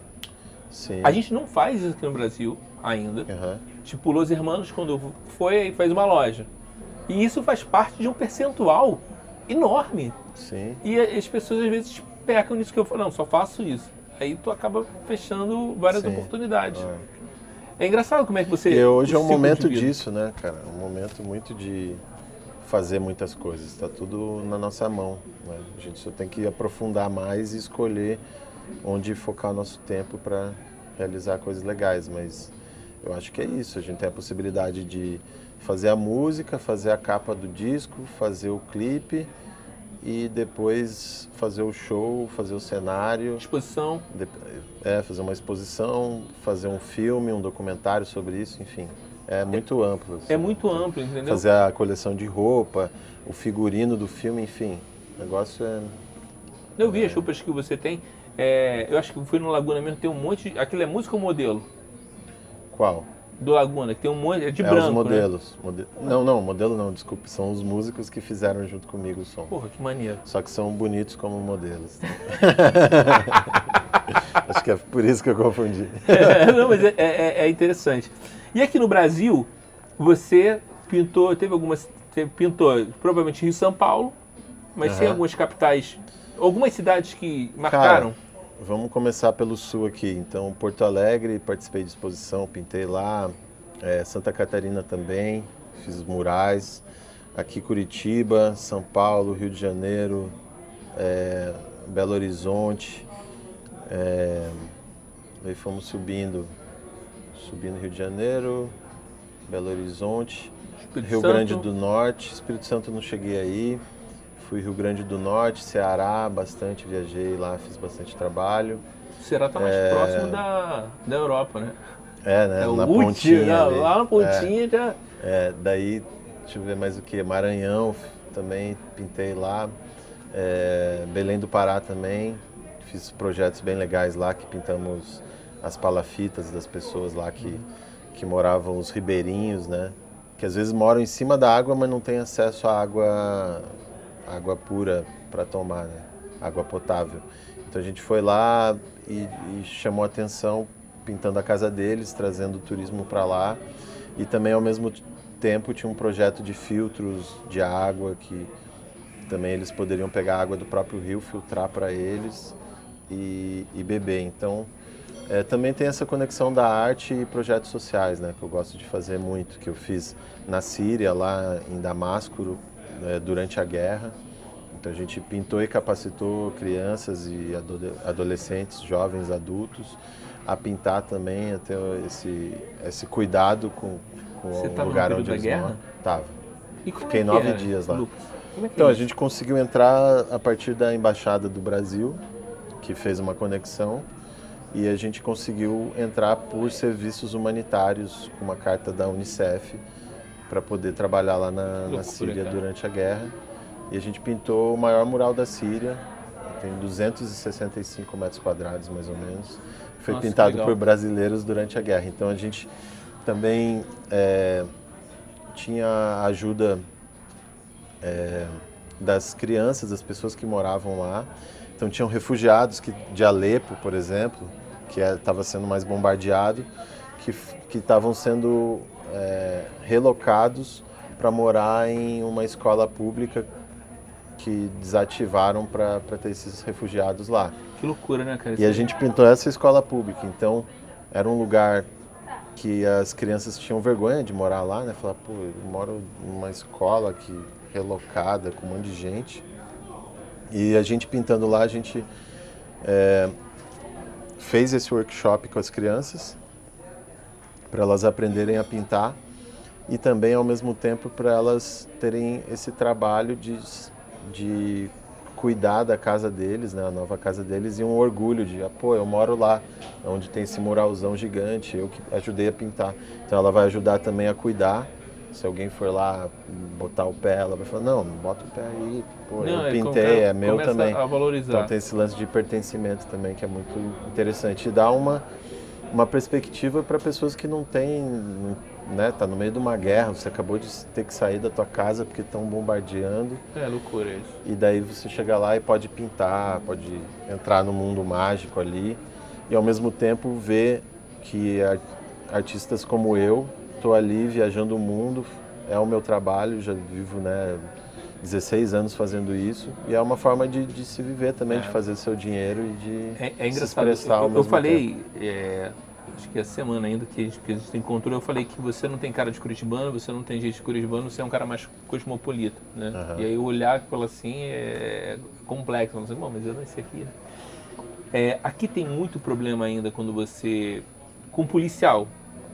Sim. A gente não faz isso aqui no Brasil ainda. Uhum. Tipo, Los Hermanos, quando foi, e faz uma loja. E isso faz parte de um percentual enorme. Sim. E as pessoas às vezes pecam nisso que eu falo, não, só faço isso. Aí tu acaba fechando várias Sim. oportunidades. É. é. engraçado como é que você. E hoje é um momento disso, né, cara? Um momento muito de fazer muitas coisas. Está tudo na nossa mão. Né? A gente só tem que aprofundar mais e escolher onde focar nosso tempo para realizar coisas legais, mas eu acho que é isso. A gente tem a possibilidade de fazer a música, fazer a capa do disco, fazer o clipe, e depois fazer o show, fazer o cenário. Exposição. É, fazer uma exposição, fazer um filme, um documentário sobre isso, enfim. É muito amplo. Assim. É muito amplo, entendeu? Fazer a coleção de roupa, o figurino do filme, enfim. O negócio é. Eu vi as roupas que você tem. É, eu acho que fui no Laguna mesmo, tem um monte. De, aquilo é música ou modelo? Qual? Do Laguna, que tem um monte. É de é, branco. Os né? modelos. Né? Mode... Não, não, modelo não, desculpe. São os músicos que fizeram junto comigo o som. Porra, que maneiro. Só que são bonitos como modelos. acho que é por isso que eu confundi. É, não, mas é, é, é interessante. E aqui no Brasil, você pintou, teve algumas. Teve, pintou provavelmente Rio e São Paulo, mas uhum. tem algumas capitais, algumas cidades que marcaram. Cara, vamos começar pelo sul aqui. Então, Porto Alegre, participei de exposição, pintei lá. É, Santa Catarina também, fiz murais. Aqui Curitiba, São Paulo, Rio de Janeiro, é, Belo Horizonte. É, aí fomos subindo subindo Rio de Janeiro, Belo Horizonte, Espírito Rio Santo. Grande do Norte, Espírito Santo não cheguei aí, fui Rio Grande do Norte, Ceará, bastante, viajei lá, fiz bastante trabalho. O Ceará está mais é... próximo da, da Europa, né? É, né? É, na pontinha. Não, lá na pontinha é, já. É, daí, deixa eu ver mais o que, Maranhão também pintei lá, é, Belém do Pará também, fiz projetos bem legais lá que pintamos as palafitas das pessoas lá que, que moravam, os ribeirinhos, né? Que às vezes moram em cima da água, mas não tem acesso à água, água pura para tomar, né? Água potável. Então a gente foi lá e, e chamou atenção pintando a casa deles, trazendo o turismo para lá. E também ao mesmo tempo tinha um projeto de filtros de água que também eles poderiam pegar água do próprio rio, filtrar para eles e, e beber. Então é, também tem essa conexão da arte e projetos sociais, né, que eu gosto de fazer muito, que eu fiz na Síria, lá em Damasco, é, durante a guerra. Então a gente pintou e capacitou crianças e adolescentes, jovens, adultos, a pintar também, a ter esse, esse cuidado com, com o lugar onde eles moram. Tava. E Fiquei é nove era, dias lá. É então, é a gente conseguiu entrar a partir da Embaixada do Brasil, que fez uma conexão e a gente conseguiu entrar por serviços humanitários com uma carta da Unicef para poder trabalhar lá na, na Síria durante a guerra. E a gente pintou o maior mural da Síria, tem 265 metros quadrados mais ou menos. Foi Nossa, pintado por brasileiros durante a guerra. Então a gente também é, tinha ajuda é, das crianças, das pessoas que moravam lá. Então tinham refugiados que, de Alepo, por exemplo, que estava é, sendo mais bombardeado, que estavam sendo é, relocados para morar em uma escola pública que desativaram para ter esses refugiados lá. Que loucura, né, cara? E a gente pintou essa escola pública, então era um lugar que as crianças tinham vergonha de morar lá, né? Falar, pô, eu moro numa escola que relocada com um monte de gente. E a gente pintando lá, a gente é, fez esse workshop com as crianças para elas aprenderem a pintar e também ao mesmo tempo para elas terem esse trabalho de, de cuidar da casa deles, né, a nova casa deles e um orgulho de, ah, pô, eu moro lá, onde tem esse muralzão gigante, eu que ajudei a pintar. Então ela vai ajudar também a cuidar se alguém for lá botar o pé, ela vai falar, não, bota o pé aí, pô, não, eu pintei, é meu também. A valorizar. Então tem esse lance de pertencimento também que é muito interessante. E dá uma, uma perspectiva para pessoas que não têm, né, tá no meio de uma guerra, você acabou de ter que sair da tua casa porque estão bombardeando. É loucura isso. E daí você chega lá e pode pintar, pode entrar no mundo mágico ali e ao mesmo tempo ver que artistas como eu estou ali viajando o mundo, é o meu trabalho, já vivo né, 16 anos fazendo isso e é uma forma de, de se viver também, é. de fazer seu dinheiro e de é, é se expressar eu, eu, eu falei, é, acho que a semana ainda que a, gente, que a gente encontrou, eu falei que você não tem cara de curitibano, você não tem jeito de curitibano, você é um cara mais cosmopolita, né? Uhum. E aí olhar aquilo assim é complexo, você, bom, mas eu não sei aqui, né? É, aqui tem muito problema ainda quando você com policial,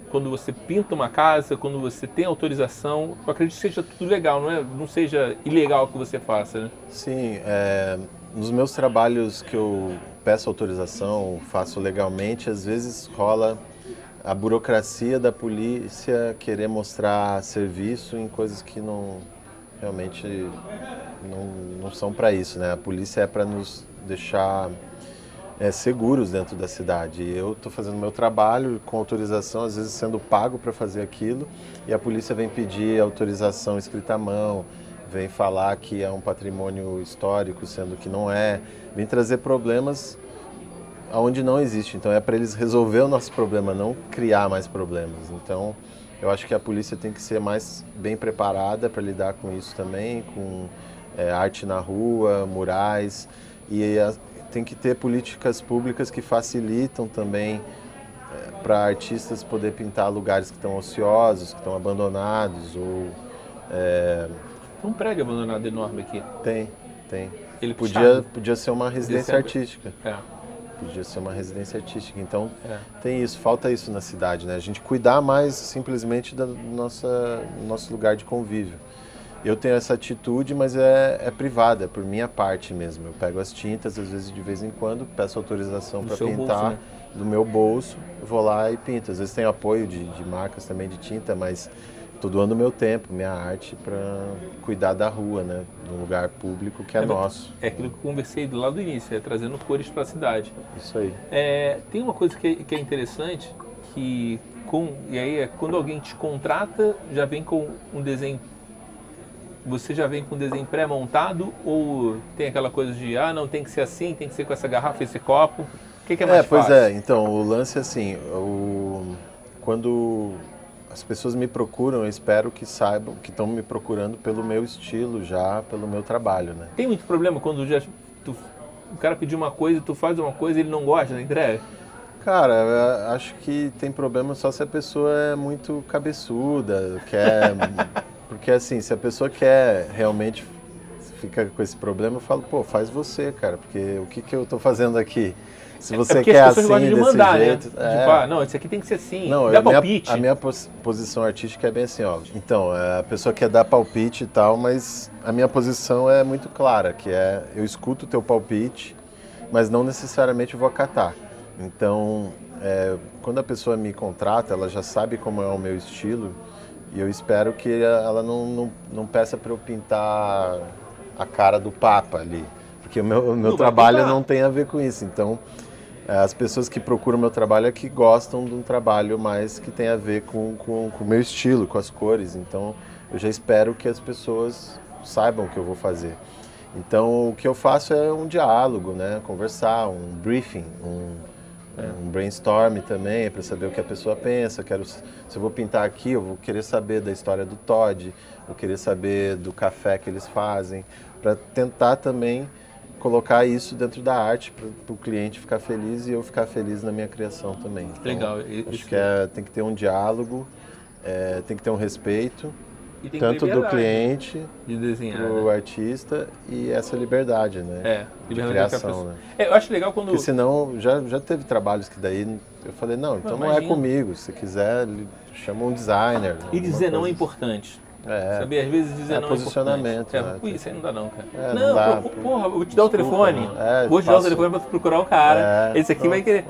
quando você pinta uma casa, quando você tem autorização, eu acredito que seja tudo legal, não, é, não seja ilegal que você faça, né? Sim, é, nos meus trabalhos que eu peço autorização, faço legalmente, às vezes rola a burocracia da polícia querer mostrar serviço em coisas que não realmente não, não são para isso, né? A polícia é para nos deixar é, seguros dentro da cidade. Eu estou fazendo meu trabalho com autorização, às vezes sendo pago para fazer aquilo, e a polícia vem pedir autorização escrita à mão, vem falar que é um patrimônio histórico, sendo que não é, vem trazer problemas onde não existe. Então é para eles resolver o nosso problema, não criar mais problemas. Então eu acho que a polícia tem que ser mais bem preparada para lidar com isso também, com é, arte na rua, murais e a, tem que ter políticas públicas que facilitam também é, para artistas poder pintar lugares que estão ociosos, que estão abandonados ou é... Tem um prédio abandonado enorme aqui. Tem, tem. Ele podia, podia ser uma residência artística. É. Podia ser uma residência artística. Então é. tem isso, falta isso na cidade, né? A gente cuidar mais simplesmente do nossa, nosso lugar de convívio. Eu tenho essa atitude, mas é, é privada, é por minha parte mesmo. Eu pego as tintas, às vezes de vez em quando, peço autorização para pintar bolso, né? do meu bolso, vou lá e pinto. Às vezes tenho apoio de, de marcas também de tinta, mas estou doando meu tempo, minha arte para cuidar da rua, né? De um lugar público que é, é nosso. É aquilo que eu conversei lado do início, é trazendo cores para a cidade. Isso aí. É, tem uma coisa que, que é interessante, que com, e aí é quando alguém te contrata, já vem com um desenho você já vem com o desenho pré-montado ou tem aquela coisa de, ah, não, tem que ser assim, tem que ser com essa garrafa, esse copo? O que, que é mais é, pois é, então, o lance é assim, o, quando as pessoas me procuram, eu espero que saibam que estão me procurando pelo meu estilo já, pelo meu trabalho, né? Tem muito problema quando já, tu, o cara pediu uma coisa, tu faz uma coisa e ele não gosta da entrega? Cara, acho que tem problema só se a pessoa é muito cabeçuda, quer Porque assim, se a pessoa quer realmente fica com esse problema, eu falo, pô, faz você, cara, porque o que, que eu estou fazendo aqui? Se é você é quer assim, de desse mandar, né? jeito... Né? É... Tipo, ah, não, isso aqui tem que ser assim, não, dá palpite. Minha, a minha posição artística é bem assim, ó. Então, é, a pessoa quer dar palpite e tal, mas a minha posição é muito clara, que é, eu escuto o teu palpite, mas não necessariamente vou acatar. Então, é, quando a pessoa me contrata, ela já sabe como é o meu estilo, e eu espero que ela não, não, não peça para eu pintar a cara do Papa ali, porque o meu, o meu trabalho não tem a ver com isso. Então, é, as pessoas que procuram meu trabalho é que gostam de um trabalho mais que tem a ver com, com, com o meu estilo, com as cores. Então, eu já espero que as pessoas saibam o que eu vou fazer. Então, o que eu faço é um diálogo, né? Conversar, um briefing, um, é, um brainstorm também, para saber o que a pessoa pensa. Quero, se eu vou pintar aqui, eu vou querer saber da história do Todd, vou querer saber do café que eles fazem, para tentar também colocar isso dentro da arte para o cliente ficar feliz e eu ficar feliz na minha criação também. Então, Legal. Acho que é, tem que ter um diálogo, é, tem que ter um respeito tanto do cliente de desenhar, do né? artista e essa liberdade, né? É, liberdade de criação, né? É, eu acho legal quando porque senão já já teve trabalhos que daí eu falei não, então não, não é comigo. Se quiser chama um designer. E dizer não é importante. É. Saber, às vezes dizer é, não posicionamento, é importante. É, isso aí não dá não, cara. É, não, não dá, porra, vou te dar o telefone. É, vou te dar o telefone pra procurar o cara. É, Esse aqui vai querer.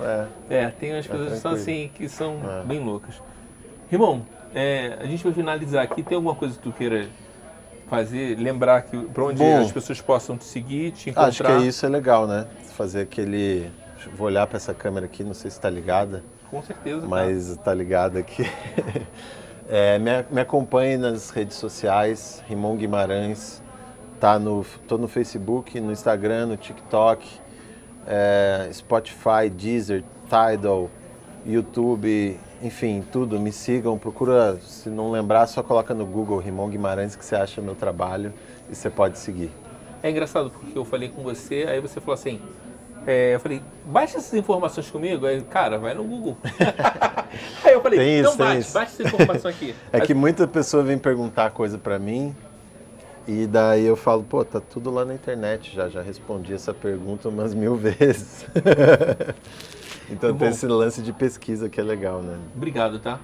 É, tem umas coisas que são assim, que são bem loucas. Irmão, é, a gente vai finalizar aqui. Tem alguma coisa que tu queira fazer? Lembrar que para onde Bom, as pessoas possam te seguir, te encontrar? Acho que isso é legal, né? Fazer aquele. Vou olhar para essa câmera aqui, não sei se está ligada. Com certeza. Tá. Mas está tá ligada aqui. É, me, me acompanhe nas redes sociais, Rimon Guimarães. Tá no, tô no Facebook, no Instagram, no TikTok, é, Spotify, Deezer, Tidal, YouTube, enfim, tudo, me sigam, procura, se não lembrar, só coloca no Google Rimon Guimarães que você acha meu trabalho e você pode seguir. É engraçado porque eu falei com você, aí você falou assim, é, eu falei, baixa essas informações comigo, aí, cara, vai no Google. aí eu falei, tem então isso, baixa, baixa essa informação aqui. é que muita pessoa vem perguntar coisa para mim e daí eu falo, pô, tá tudo lá na internet já, já respondi essa pergunta umas mil vezes. Então tem esse lance de pesquisa que é legal, né? Obrigado, tá?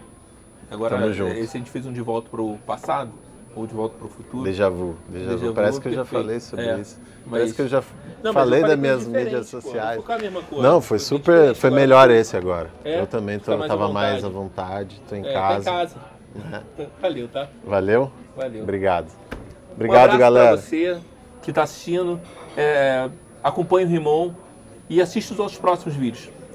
Agora, Tamo junto. esse a gente fez um de volta pro passado ou de volta pro futuro. Déjà vu, déjà, Déjà vu. Parece que eu já perfeito. falei sobre É, isso. mas- Parece que eu já Não, falei eu das minhas mídias pô. sociais. Coisa. Não, foi super. Foi agora melhor foi- esse agora. É? Eu também tô, Tá mais à tava mais à vontade. tô em É, casa. Tá em casa. Valeu, tá? Valeu? Valeu. Obrigado. um Obrigado, abraço galera. Você que está assistindo. É, acompanhe o Rimon e assista os outros próximos vídeos.